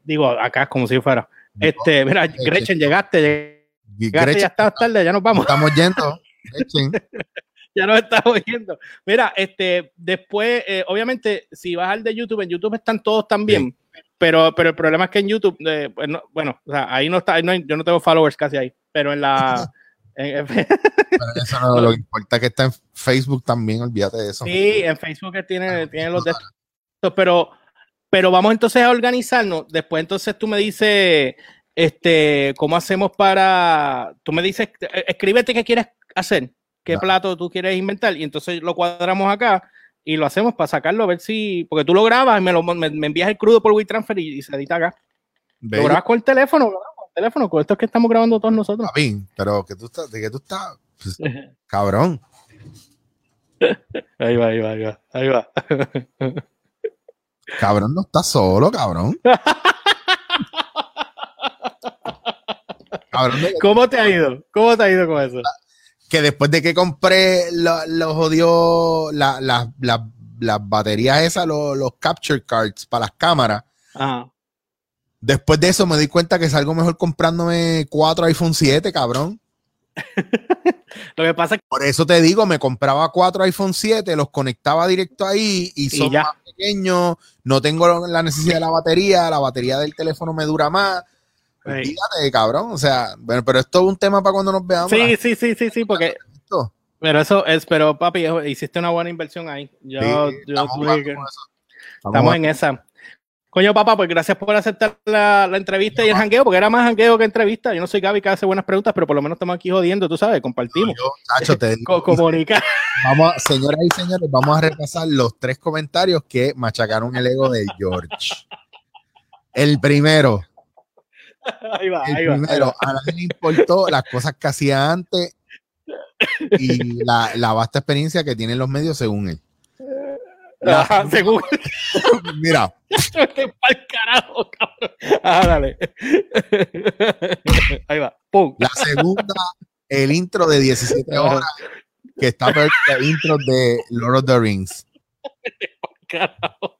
Speaker 1: Digo, acá es como si fuera. Este, mira, Gretchen, llegaste, llegaste, ya estás tarde, ya nos vamos.
Speaker 2: Estamos yendo,
Speaker 1: ya nos estamos yendo. Mira, este, después, eh, obviamente, si vas al de YouTube, en YouTube están todos también, pero, pero el problema es que en YouTube, eh, pues bueno, o sea, ahí no está, yo no tengo followers casi ahí, pero en la,
Speaker 2: eso no lo importa que está en Facebook también, olvídate de eso.
Speaker 1: Sí, en Facebook tiene, tiene los de pero, pero vamos entonces a organizarnos. Después entonces tú me dices, este, ¿cómo hacemos para, tú me dices, escríbete qué quieres hacer, qué plato tú quieres inventar y entonces lo cuadramos acá y lo hacemos para sacarlo a ver si, porque tú lo grabas, me, lo, me, envías el crudo por WeTransfer y, y se edita acá. Lo grabas con el teléfono. Teléfono con esto que estamos grabando todos nosotros.
Speaker 2: pero que tú estás, de que tú estás, pues, cabrón.
Speaker 1: Ahí va, ahí va, ahí va, ahí va.
Speaker 2: Cabrón, no estás solo, cabrón.
Speaker 1: ¿Cómo te ha ido? ¿Cómo te ha ido con eso?
Speaker 2: Que después de que compré los lo jodió las baterías esas, los, los capture cards para las cámaras, Ajá. Después de eso me di cuenta que salgo mejor comprándome cuatro iPhone 7, cabrón.
Speaker 1: Lo que pasa es que...
Speaker 2: Por eso te digo, me compraba cuatro iPhone 7, los conectaba directo ahí y son más pequeños, no tengo la necesidad de la batería, la batería del teléfono me dura más. Fíjate, cabrón. O sea, bueno, pero esto es un tema para cuando nos veamos.
Speaker 1: Sí, sí, sí, sí, sí, porque... Pero eso es, pero papi, hiciste una buena inversión ahí. Yo, yo estamos en esa. Coño, papá, pues gracias por aceptar la, entrevista y el jangueo, porque era más jangueo que entrevista. Yo no soy Gaby que hace buenas preguntas, pero por lo menos estamos aquí jodiendo, tú sabes, compartimos.
Speaker 2: yo, te digo,
Speaker 1: comunicar.
Speaker 2: Vamos, señoras y señores, vamos a repasar los tres comentarios que machacaron el ego de George. El primero.
Speaker 1: Ahí va,
Speaker 2: el
Speaker 1: ahí
Speaker 2: primero,
Speaker 1: va.
Speaker 2: a nadie le importó las cosas que hacía antes y la, la vasta experiencia que tienen los medios según él.
Speaker 1: según.
Speaker 2: Mira.
Speaker 1: Pa'l carajo, cabrón. Ah, dale. Ahí va. Pum.
Speaker 2: La segunda, el intro de 17 horas, que está peor que el intro de Lord of the Rings. Carajo,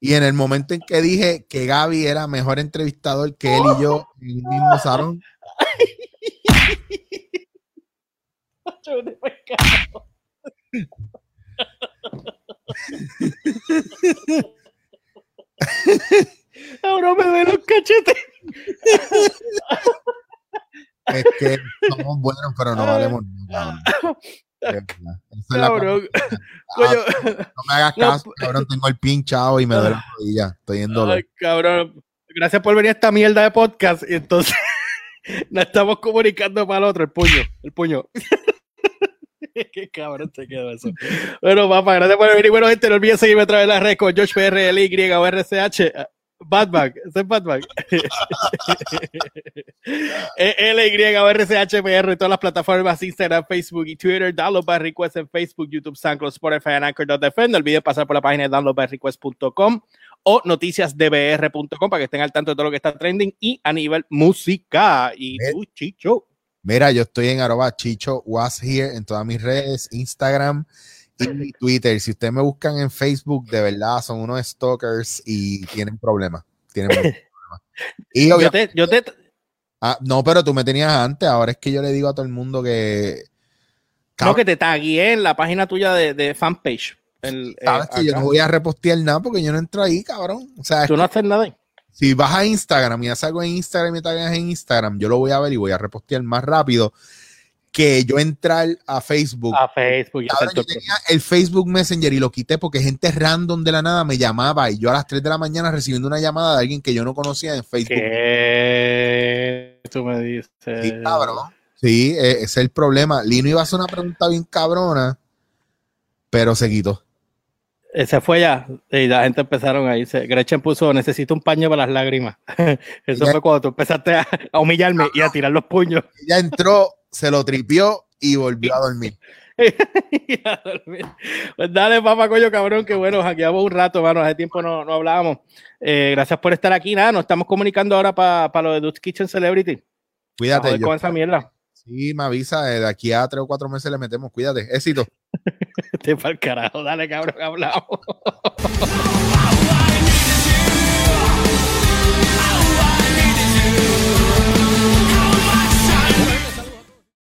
Speaker 2: Y en el momento en que dije que Gaby era mejor entrevistador que él y yo en el mismo salón,
Speaker 1: Ahora me ve los cachetes.
Speaker 2: Es que somos buenos, pero no valemos nada. Cabrón. Ah, no me hagas caso, cabrón. Tengo el pinchado y me duele la rodilla. Estoy en dolor. Ay,
Speaker 1: cabrón. Gracias por venir a esta mierda de podcast. Y entonces nos estamos comunicando para el otro, el puño. El puño. Qué cabrón te quedó eso. Bueno, papá, gracias por venir. Bueno, gente, no olviden seguirme a través de las redes con Josh PRLY o RCH. Batman, ese es Batman. LY o RCHPR en todas las plataformas Instagram, Facebook y Twitter. Download by request en Facebook, YouTube, SoundCloud, Spotify y Anchor.fm. No olviden pasar por la página de downloadbyrequest.com o noticiasdbr.com para que estén al tanto de todo lo que está trending y a nivel música. Y tú, Chicho.
Speaker 2: Mira, yo estoy en arroba chicho was here en todas mis redes, Instagram y Twitter. Si ustedes me buscan en Facebook, de verdad son unos stalkers y tienen problemas. Tienen problemas. Y yo te, yo te... Ah, no, pero tú me tenías antes. Ahora es que yo le digo a todo el mundo que.
Speaker 1: No, que te tagué en la página tuya de, de fanpage. El,
Speaker 2: Sabes eh, que yo no voy a repostear nada porque yo no entro ahí, cabrón. O sea,
Speaker 1: tú no haces nada ahí.
Speaker 2: Si vas a Instagram y haces algo en Instagram y me tagas en Instagram, yo lo voy a ver y voy a repostear más rápido que yo entrar a Facebook.
Speaker 1: A Facebook.
Speaker 2: Ahora yo tenía el Facebook Messenger y lo quité porque gente random de la nada me llamaba y yo a las 3 de la mañana recibiendo una llamada de alguien que yo no conocía en Facebook.
Speaker 1: ¿Qué? Tú me dices.
Speaker 2: Sí, cabrón. Sí, e, ese es el problema. Lino iba a hacer una pregunta bien cabrona, pero se quitó.
Speaker 1: Se fue ya y la gente empezaron a irse. Gretchen puso, necesito un paño para las lágrimas. Eso fue cuando tú empezaste a, humillarme y a tirar los puños.
Speaker 2: Ya entró, se lo tripió y volvió a dormir.
Speaker 1: Pues dale, papá, coño, cabrón, que bueno, hackeamos un rato, mano, hace tiempo no, no hablábamos. Eh, gracias por estar aquí, nada, nos estamos comunicando ahora para lo de Dutch Kitchen Celebrity.
Speaker 2: Cuídate.
Speaker 1: con esa mierda.
Speaker 2: Sí, me avisa, eh, de aquí a tres o cuatro meses le metemos, cuídate, éxito.
Speaker 1: Te para el carajo, dale cabrón, hablamos.